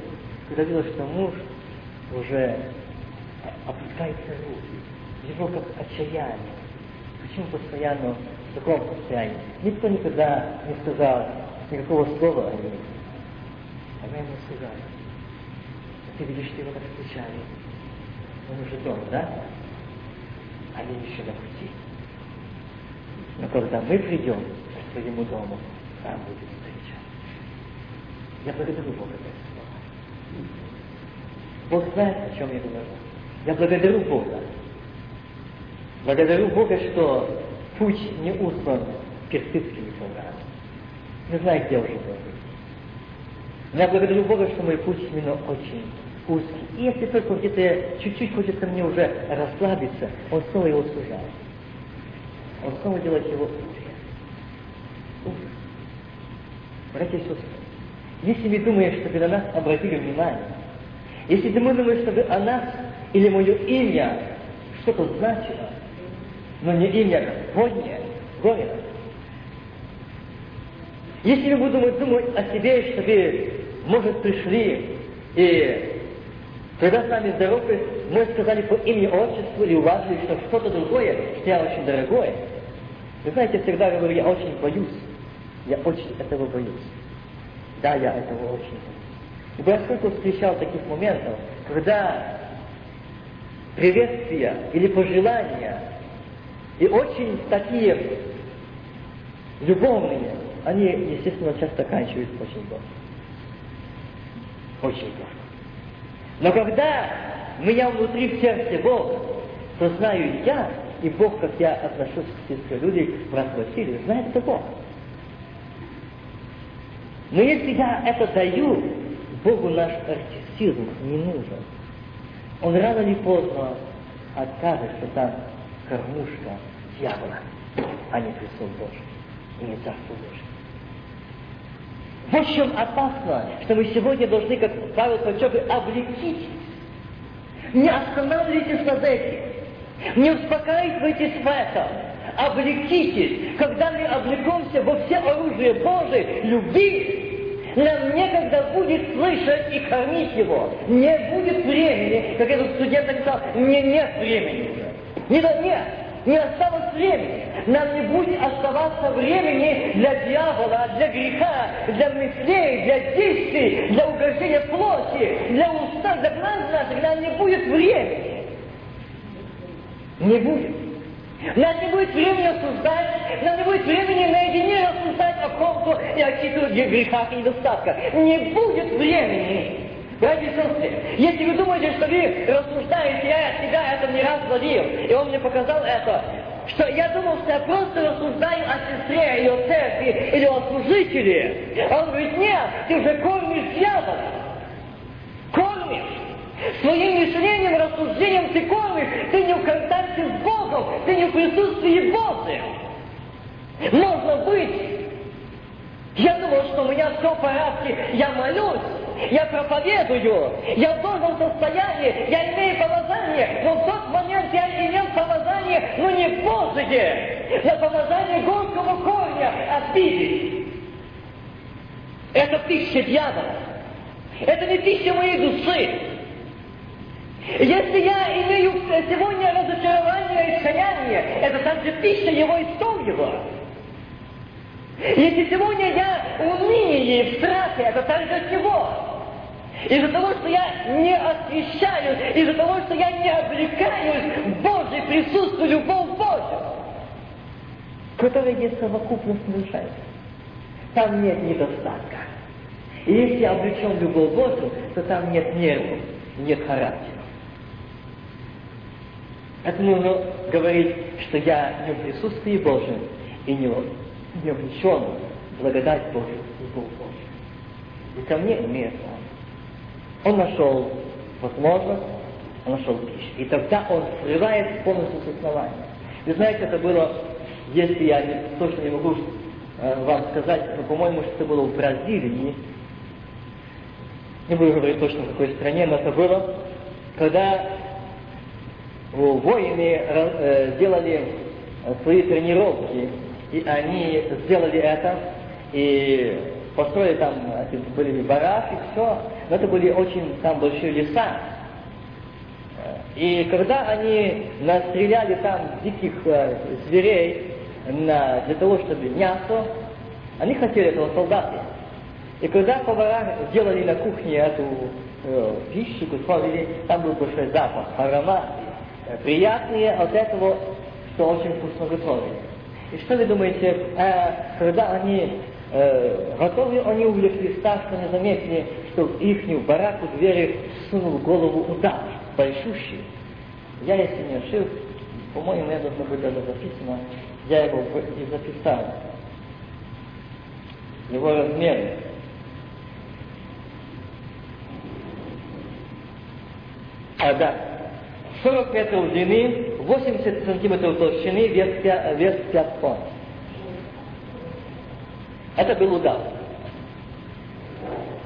когда видела, что муж уже опускается руки, его как отчаяние. Почему постоянно в таком состоянии? Никто никогда не сказал никакого слова о ней. Она ему сказала, ты видишь, что его так встречали. Он уже дома, да? Они еще на пути. Но когда мы придем к своему дому, там будет встреча. Я благодарю Бога за это слово. Бог знает, о чем я говорю. Я благодарю Бога. Благодарю Бога, что путь не услан кирпичскими солдатами. Не знаю, где уже был. Я благодарю Бога, что мой путь именно очень узкий. И если только где-то чуть-чуть хочется мне уже расслабиться, он снова его сужает. Он снова делает его уже. Братья и сестры, если вы думаете, чтобы на нас обратили внимание, если мы думаем, чтобы о нас или мое имя что-то значило, но не имя Господне, горе, если вы будете думать о себе, чтобы может, пришли и когда с нами здоровались, мы сказали по имени отчеству или уважили, что что-то другое, что я очень дорогое. Вы знаете, я всегда говорю, я очень боюсь. Я очень этого боюсь. Да, я этого очень боюсь. И я сколько встречал таких моментов, когда приветствия или пожелания, и очень такие любовные, они, естественно, часто заканчиваются очень плохо очень плохо. Но когда у меня внутри в сердце Бог, то знаю я, и Бог, как я отношусь к сестре люди, брат Василий, знает это Бог. Но если я это даю, Богу наш артистизм не нужен. Он рано или поздно откажет, что там кормушка дьявола, а не престол Божий, и не Царство Божие. Чем опасно, что мы сегодня должны, как Павел подчеркивает, облегчить. Не останавливайтесь над этим. Не успокаивайтесь в этом. Облегчитесь. Когда мы облекемся во все оружие Божие, любви, нам некогда будет слышать и кормить его. Не будет времени, как этот студент написал, мне нет времени. Не, нет, не осталось времени. Нам не будет оставаться времени для дьявола, для греха, для мыслей, для действий, для угрожения плоти, для уста, для глаз наших. Нам не будет времени. Не будет. У нас не будет времени осуждать, у нас не будет времени наедине рассуждать о ком-то и о каких-то грехах и недостатках. Не будет времени. Братья и сестры, если вы думаете, что вы рассуждаете, я себя это не раз ловил, и он мне показал это, что я думал, что я просто рассуждаю о сестре или о церкви, или о служителе. А он говорит, нет, ты уже кормишь дьявола. Кормишь. Своим мышлением, рассуждением ты кормишь. Ты не в контакте с Богом, ты не в присутствии Божьем. Можно быть. Я думал, что у меня все в порядке, я молюсь, я проповедую, я в должном состоянии, я имею помазание, но в тот момент я имел помазание, но не Божие, на помазание горького корня обиды. Это пища дьявола. Это не пища моей души. Если я имею сегодня разочарование и состояние, это также пища его и сон его. Если сегодня я в унынии, в страхе, это также от чего? Из-за того, что я не освещаю, из-за того, что я не облекаюсь в Божье присутствие, любовь Божью, которая есть совокупность души. Там нет недостатка. И если я облечен любовь Божью, то там нет нервов, нет характера. Это нужно говорить, что я не в присутствии Божьем и не, не облечен благодать Божью, любовь Божью. И ко мне имеет он. Он нашел возможность, он нашел пищу. И тогда он срывает полностью с основания. Вы знаете, это было, если я не, точно не могу э, вам сказать, но, по-моему, это было в Бразилии, не буду говорить точно в какой стране, но это было, когда воины э, делали свои тренировки, и они сделали это, и построили там, были бараки, все, но это были очень там большие леса. И когда они настреляли там диких э, зверей на, для того, чтобы мясо, они хотели этого солдата. И когда повара сделали на кухне эту э, пищу, готовили, там был большой запах, аромат, э, приятные от этого, что очень вкусно готовили. И что вы думаете, э, когда они э, готовили, они увлеклись так, что не заметили, что в их бараку двери сунул голову удав, большущий. Я, если не ошибся, по-моему, это должно быть даже записано, я его и записал. Его размеры. А, да. 40 метров длины, 80 сантиметров толщины, вес 5, вес 5 тонн. Это был удар.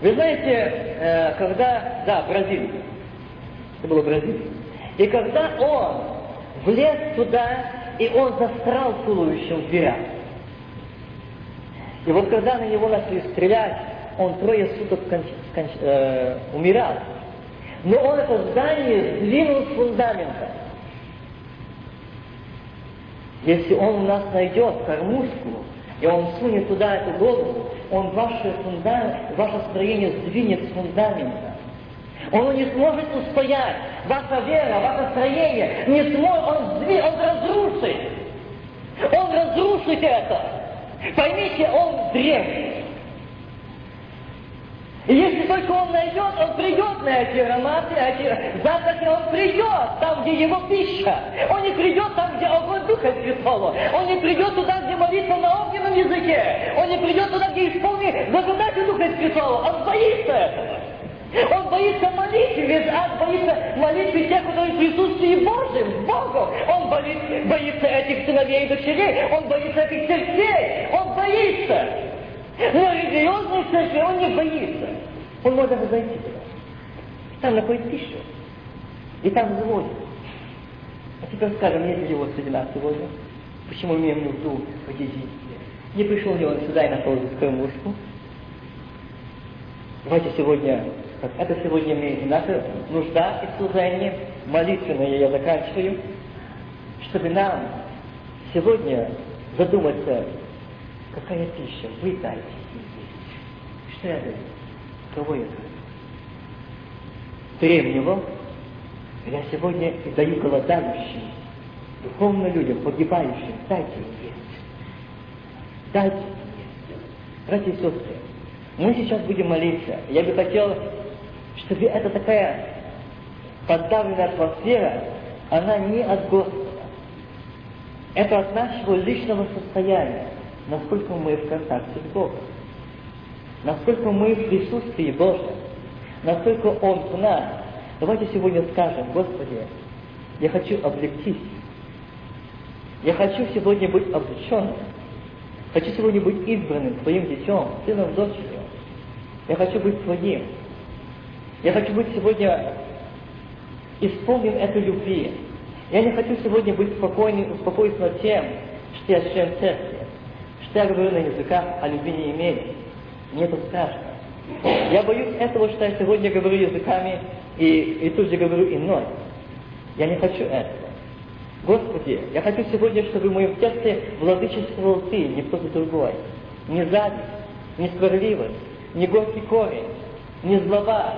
Вы знаете, э, когда, да, Бразилия, это было Бразилия, и когда он влез туда, и он застрял туловищем в дверях, и вот когда на него начали стрелять, он трое суток конч, конч, э, умирал. Но он это здание сдвинул с фундамента. Если он у нас найдет кормушку, и он сунет туда эту голову, он ваше, фундамент, ваше строение сдвинет с фундамента. Он не сможет устоять. Ваша вера, ваше строение не сможет, он, сдвинет, он разрушит. Он разрушит это. Поймите, он древний. И если только он найдет, он придет на эти ароматы, эти запахи, он придет там, где его пища. Он не придет там, где огонь Духа Святого. Он не придет туда, где молитва на огненном языке. Он не придет туда, где исполнит благодать Духа Святого. Он боится этого. Он боится молитвы, ведь ад боится молитвы тех, которые в присутствии Божьем, Богу. Он боится, боится этих сыновей и дочерей, он боится этих церквей, он боится. Но религиозной церкви он не боится. Он может зайти туда. Там находит пищу. И там заводит. А теперь скажем, нет ли его среди сегодня? Почему имеем нужду в? Не пришел ли он сюда и нашел здесь мушку? Давайте сегодня, это сегодня наша нужда и служение, молитвенное я заканчиваю, чтобы нам сегодня задуматься, какая пища вы дайте. Что я даю? Кого я даю? Древнего я сегодня даю голодающим духовным людям, погибающим, дайте им есть. Дайте им есть. Братья и сестры, мы сейчас будем молиться. Я бы хотел, чтобы эта такая подавленная атмосфера, она не от Господа. Это от нашего личного состояния, насколько мы в контакте с Богом, насколько мы в присутствии Божьем, насколько Он в нас. Давайте сегодня скажем, Господи, я хочу облегчить. Я хочу сегодня быть облеченным. Хочу сегодня быть избранным Твоим детем, сыном, дочерью. Я хочу быть Твоим. Я хочу быть сегодня исполнен этой любви. Я не хочу сегодня быть спокойным, успокоиться над тем, что я член церкви, я говорю на языках, а любви не имею. Мне это страшно. Я боюсь этого, что я сегодня говорю языками и, и тут же говорю иной. Я не хочу этого. Господи, я хочу сегодня, чтобы в моем сердце владычествовал Ты, не кто-то другой. Не зависть, не сварливость, не горький корень, не злоба,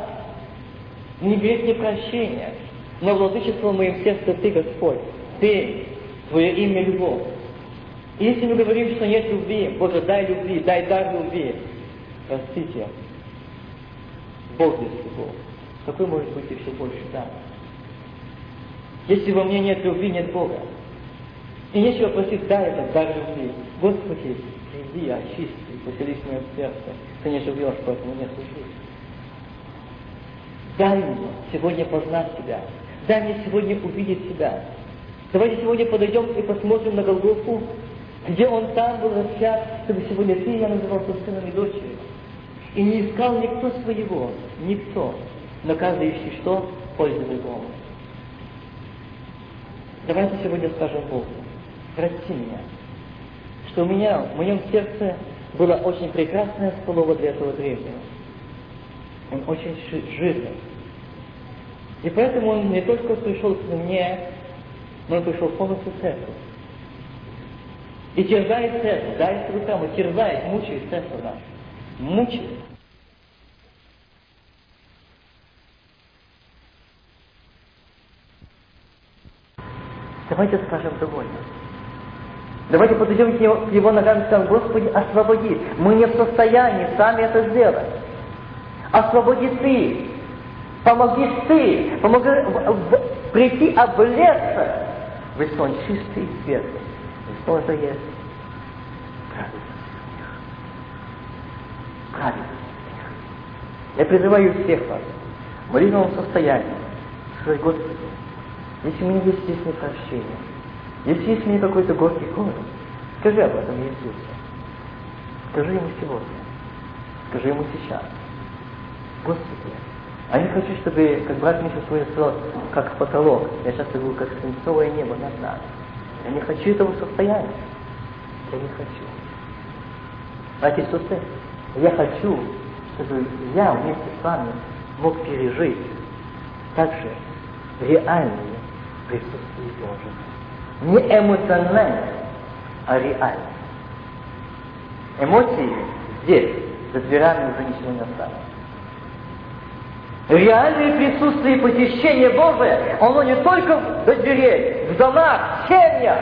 не грех, не прощение, но владычество в моем сердце Ты, Господь. Ты, Твое имя любовь. Если мы говорим, что нет любви, Боже, дай любви, дай дар любви, простите, Бог без любовь. Какой может быть еще больше дар? Если во мне нет любви, нет Бога. И нечего просить, дай этот дар любви. Господи, приди, очисти, поселись в моем сердце. Ты не живешь, поэтому не служишь. Дай мне сегодня познать Тебя. Дай мне сегодня увидеть Тебя. Давайте сегодня подойдем и посмотрим на Голгофу, где Он там был распят, чтобы сегодня Ты, я назывался сыном и дочерью. И не искал никто своего, никто, но каждый ищет что? Пользу другому. Давайте сегодня скажем Богу, прости меня, что у меня, в моем сердце было очень прекрасное слово для этого древнего. Он очень жирный. И поэтому он не только пришел к мне, но он пришел полностью в церковь. И терзает церковь, дает рукам, и терзает, мучает церковь нашу. Мучает. Давайте скажем довольно. Давайте подойдем к его, к его ногам и скажем, Господи, освободи. Мы не в состоянии сами это сделать. Освободи Ты. Помоги Ты. Помоги прийти облеться в сон чистый и светлый. Смех. Праведный смех. Я призываю всех вас в молитвенном состоянии сказать, Господи, если у меня есть здесь непрощение, если есть у меня какой-то горький корень, скажи об этом Иисусу. Скажи ему сегодня. Скажи ему сейчас. Господи, а я хочу, чтобы, как брат Миша свой сказал, как потолок, я сейчас говорю, как свинцовое небо над нами. Я не хочу этого состояния. Я не хочу. Братья и сестры, я хочу, чтобы я вместе с вами мог пережить также реальные присутствие Божие. Не эмоционально, а реально. Эмоции здесь, за дверями уже ничего не осталось. Реальное присутствие и посещение Божие, оно не только в дверей, в домах, в семьях,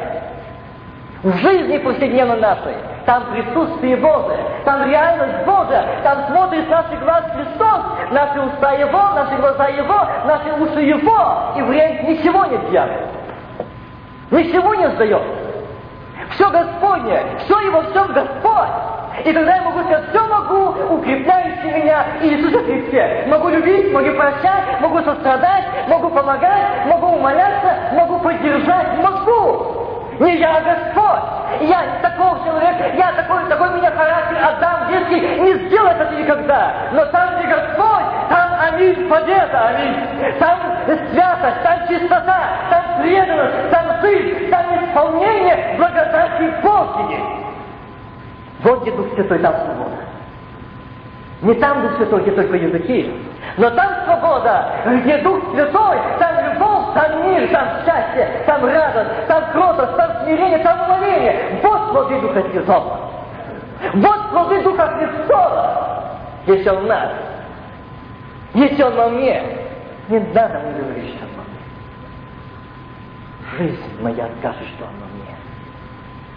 в жизни повседневно нашей. Там присутствие Божие, там реальность Божия, там смотрит наши глаз Христос, наши уста Его, наши глаза Его, наши уши Его, и время ничего не делает. Ничего не сдает. Все Господне, все Его, все Господь. И тогда я могу сказать, все могу, укрепляющий меня Иисуса Христе. Могу любить, могу прощать, могу сострадать, могу помогать, могу умоляться, могу поддержать, могу. Не я, а Господь. Я такого человека, я такой, такой меня характер отдам детский, не сделай это никогда. Но там, где Господь, там аминь, победа, аминь. Там святость, там чистота, там преданность, там жизнь, там исполнение благодати Божьей. Вот где Дух Святой, там свобода. Не там Дух Святой, где только языки, но там свобода, где Дух Святой, там любовь, там мир, там счастье, там радость, там кротость, там смирение, там умоление. Вот плоды Духа Святого. Вот плоды Духа Христова. Если Он в нас, если Он во мне, не надо мне говорить, что жизнь моя скажет, что Он во мне.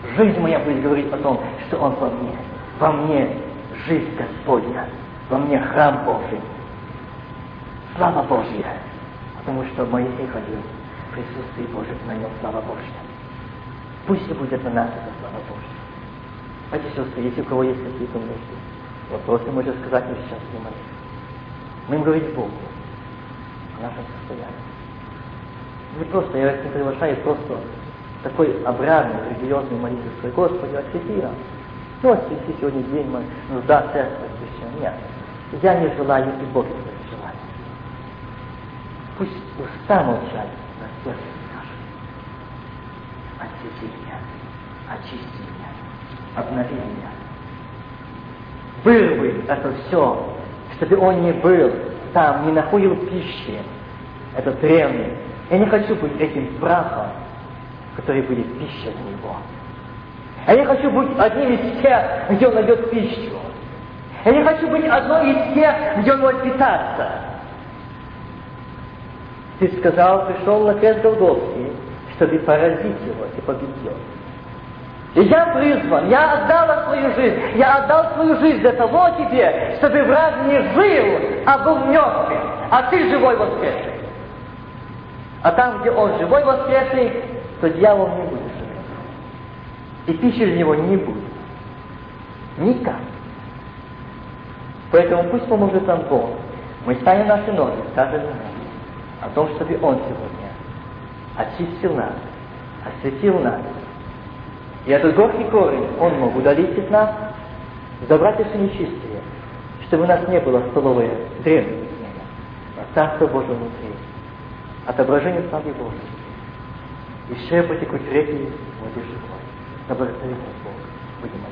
Жизнь моя будет говорить о том, что Он во мне. Во мне жизнь Господня. Во мне храм Божий. Слава Божья. Потому что Моисей ходил в присутствии Божьем, на нем слава Божья. Пусть и будет на нас эта слава Божья. Братья сестры, если у кого есть какие-то мысли, вопросы, можете сказать мне сейчас не молитвы. Мы им говорить Богу о нашем состоянии. Не просто, я вас не приглашаю просто такой обрядный, религиозный молитвы, Господи, освети нас. Ну, освети сегодня день мой, нужда церкви, священ. Нет. Я не желаю, и Бог не желает. Пусть уста молчат, но сердце скажет. Освети меня, очисти меня, обнови меня. Вырви это все, чтобы он не был там, не находил пищи, этот древний. Я не хочу быть этим прахом, который будет пища для него. Я не хочу быть одним из тех, где он найдет пищу. Я не хочу быть одной из тех, где он может питаться. Ты сказал, пришел на крест Голгофский, чтобы поразить его и победил. И я призван, я отдал свою жизнь, я отдал свою жизнь для того тебе, чтобы враг не жил, а был мертвым, а ты живой воскресший. А там, где он живой воскресший, то дьявол не будет. И пищи для него не будет. Никак. Поэтому пусть поможет нам Бог. Мы станем наши ноги, скажем о том, чтобы Он сегодня очистил нас, осветил нас, и этот горький корень он мог удалить из нас, забрать все нечистые, чтобы у нас не было столовой древнего снега, а Царство Божие внутри, отображение славы Божьей. И все потекут реки воды живой. Да благословит нас Бог. Будем.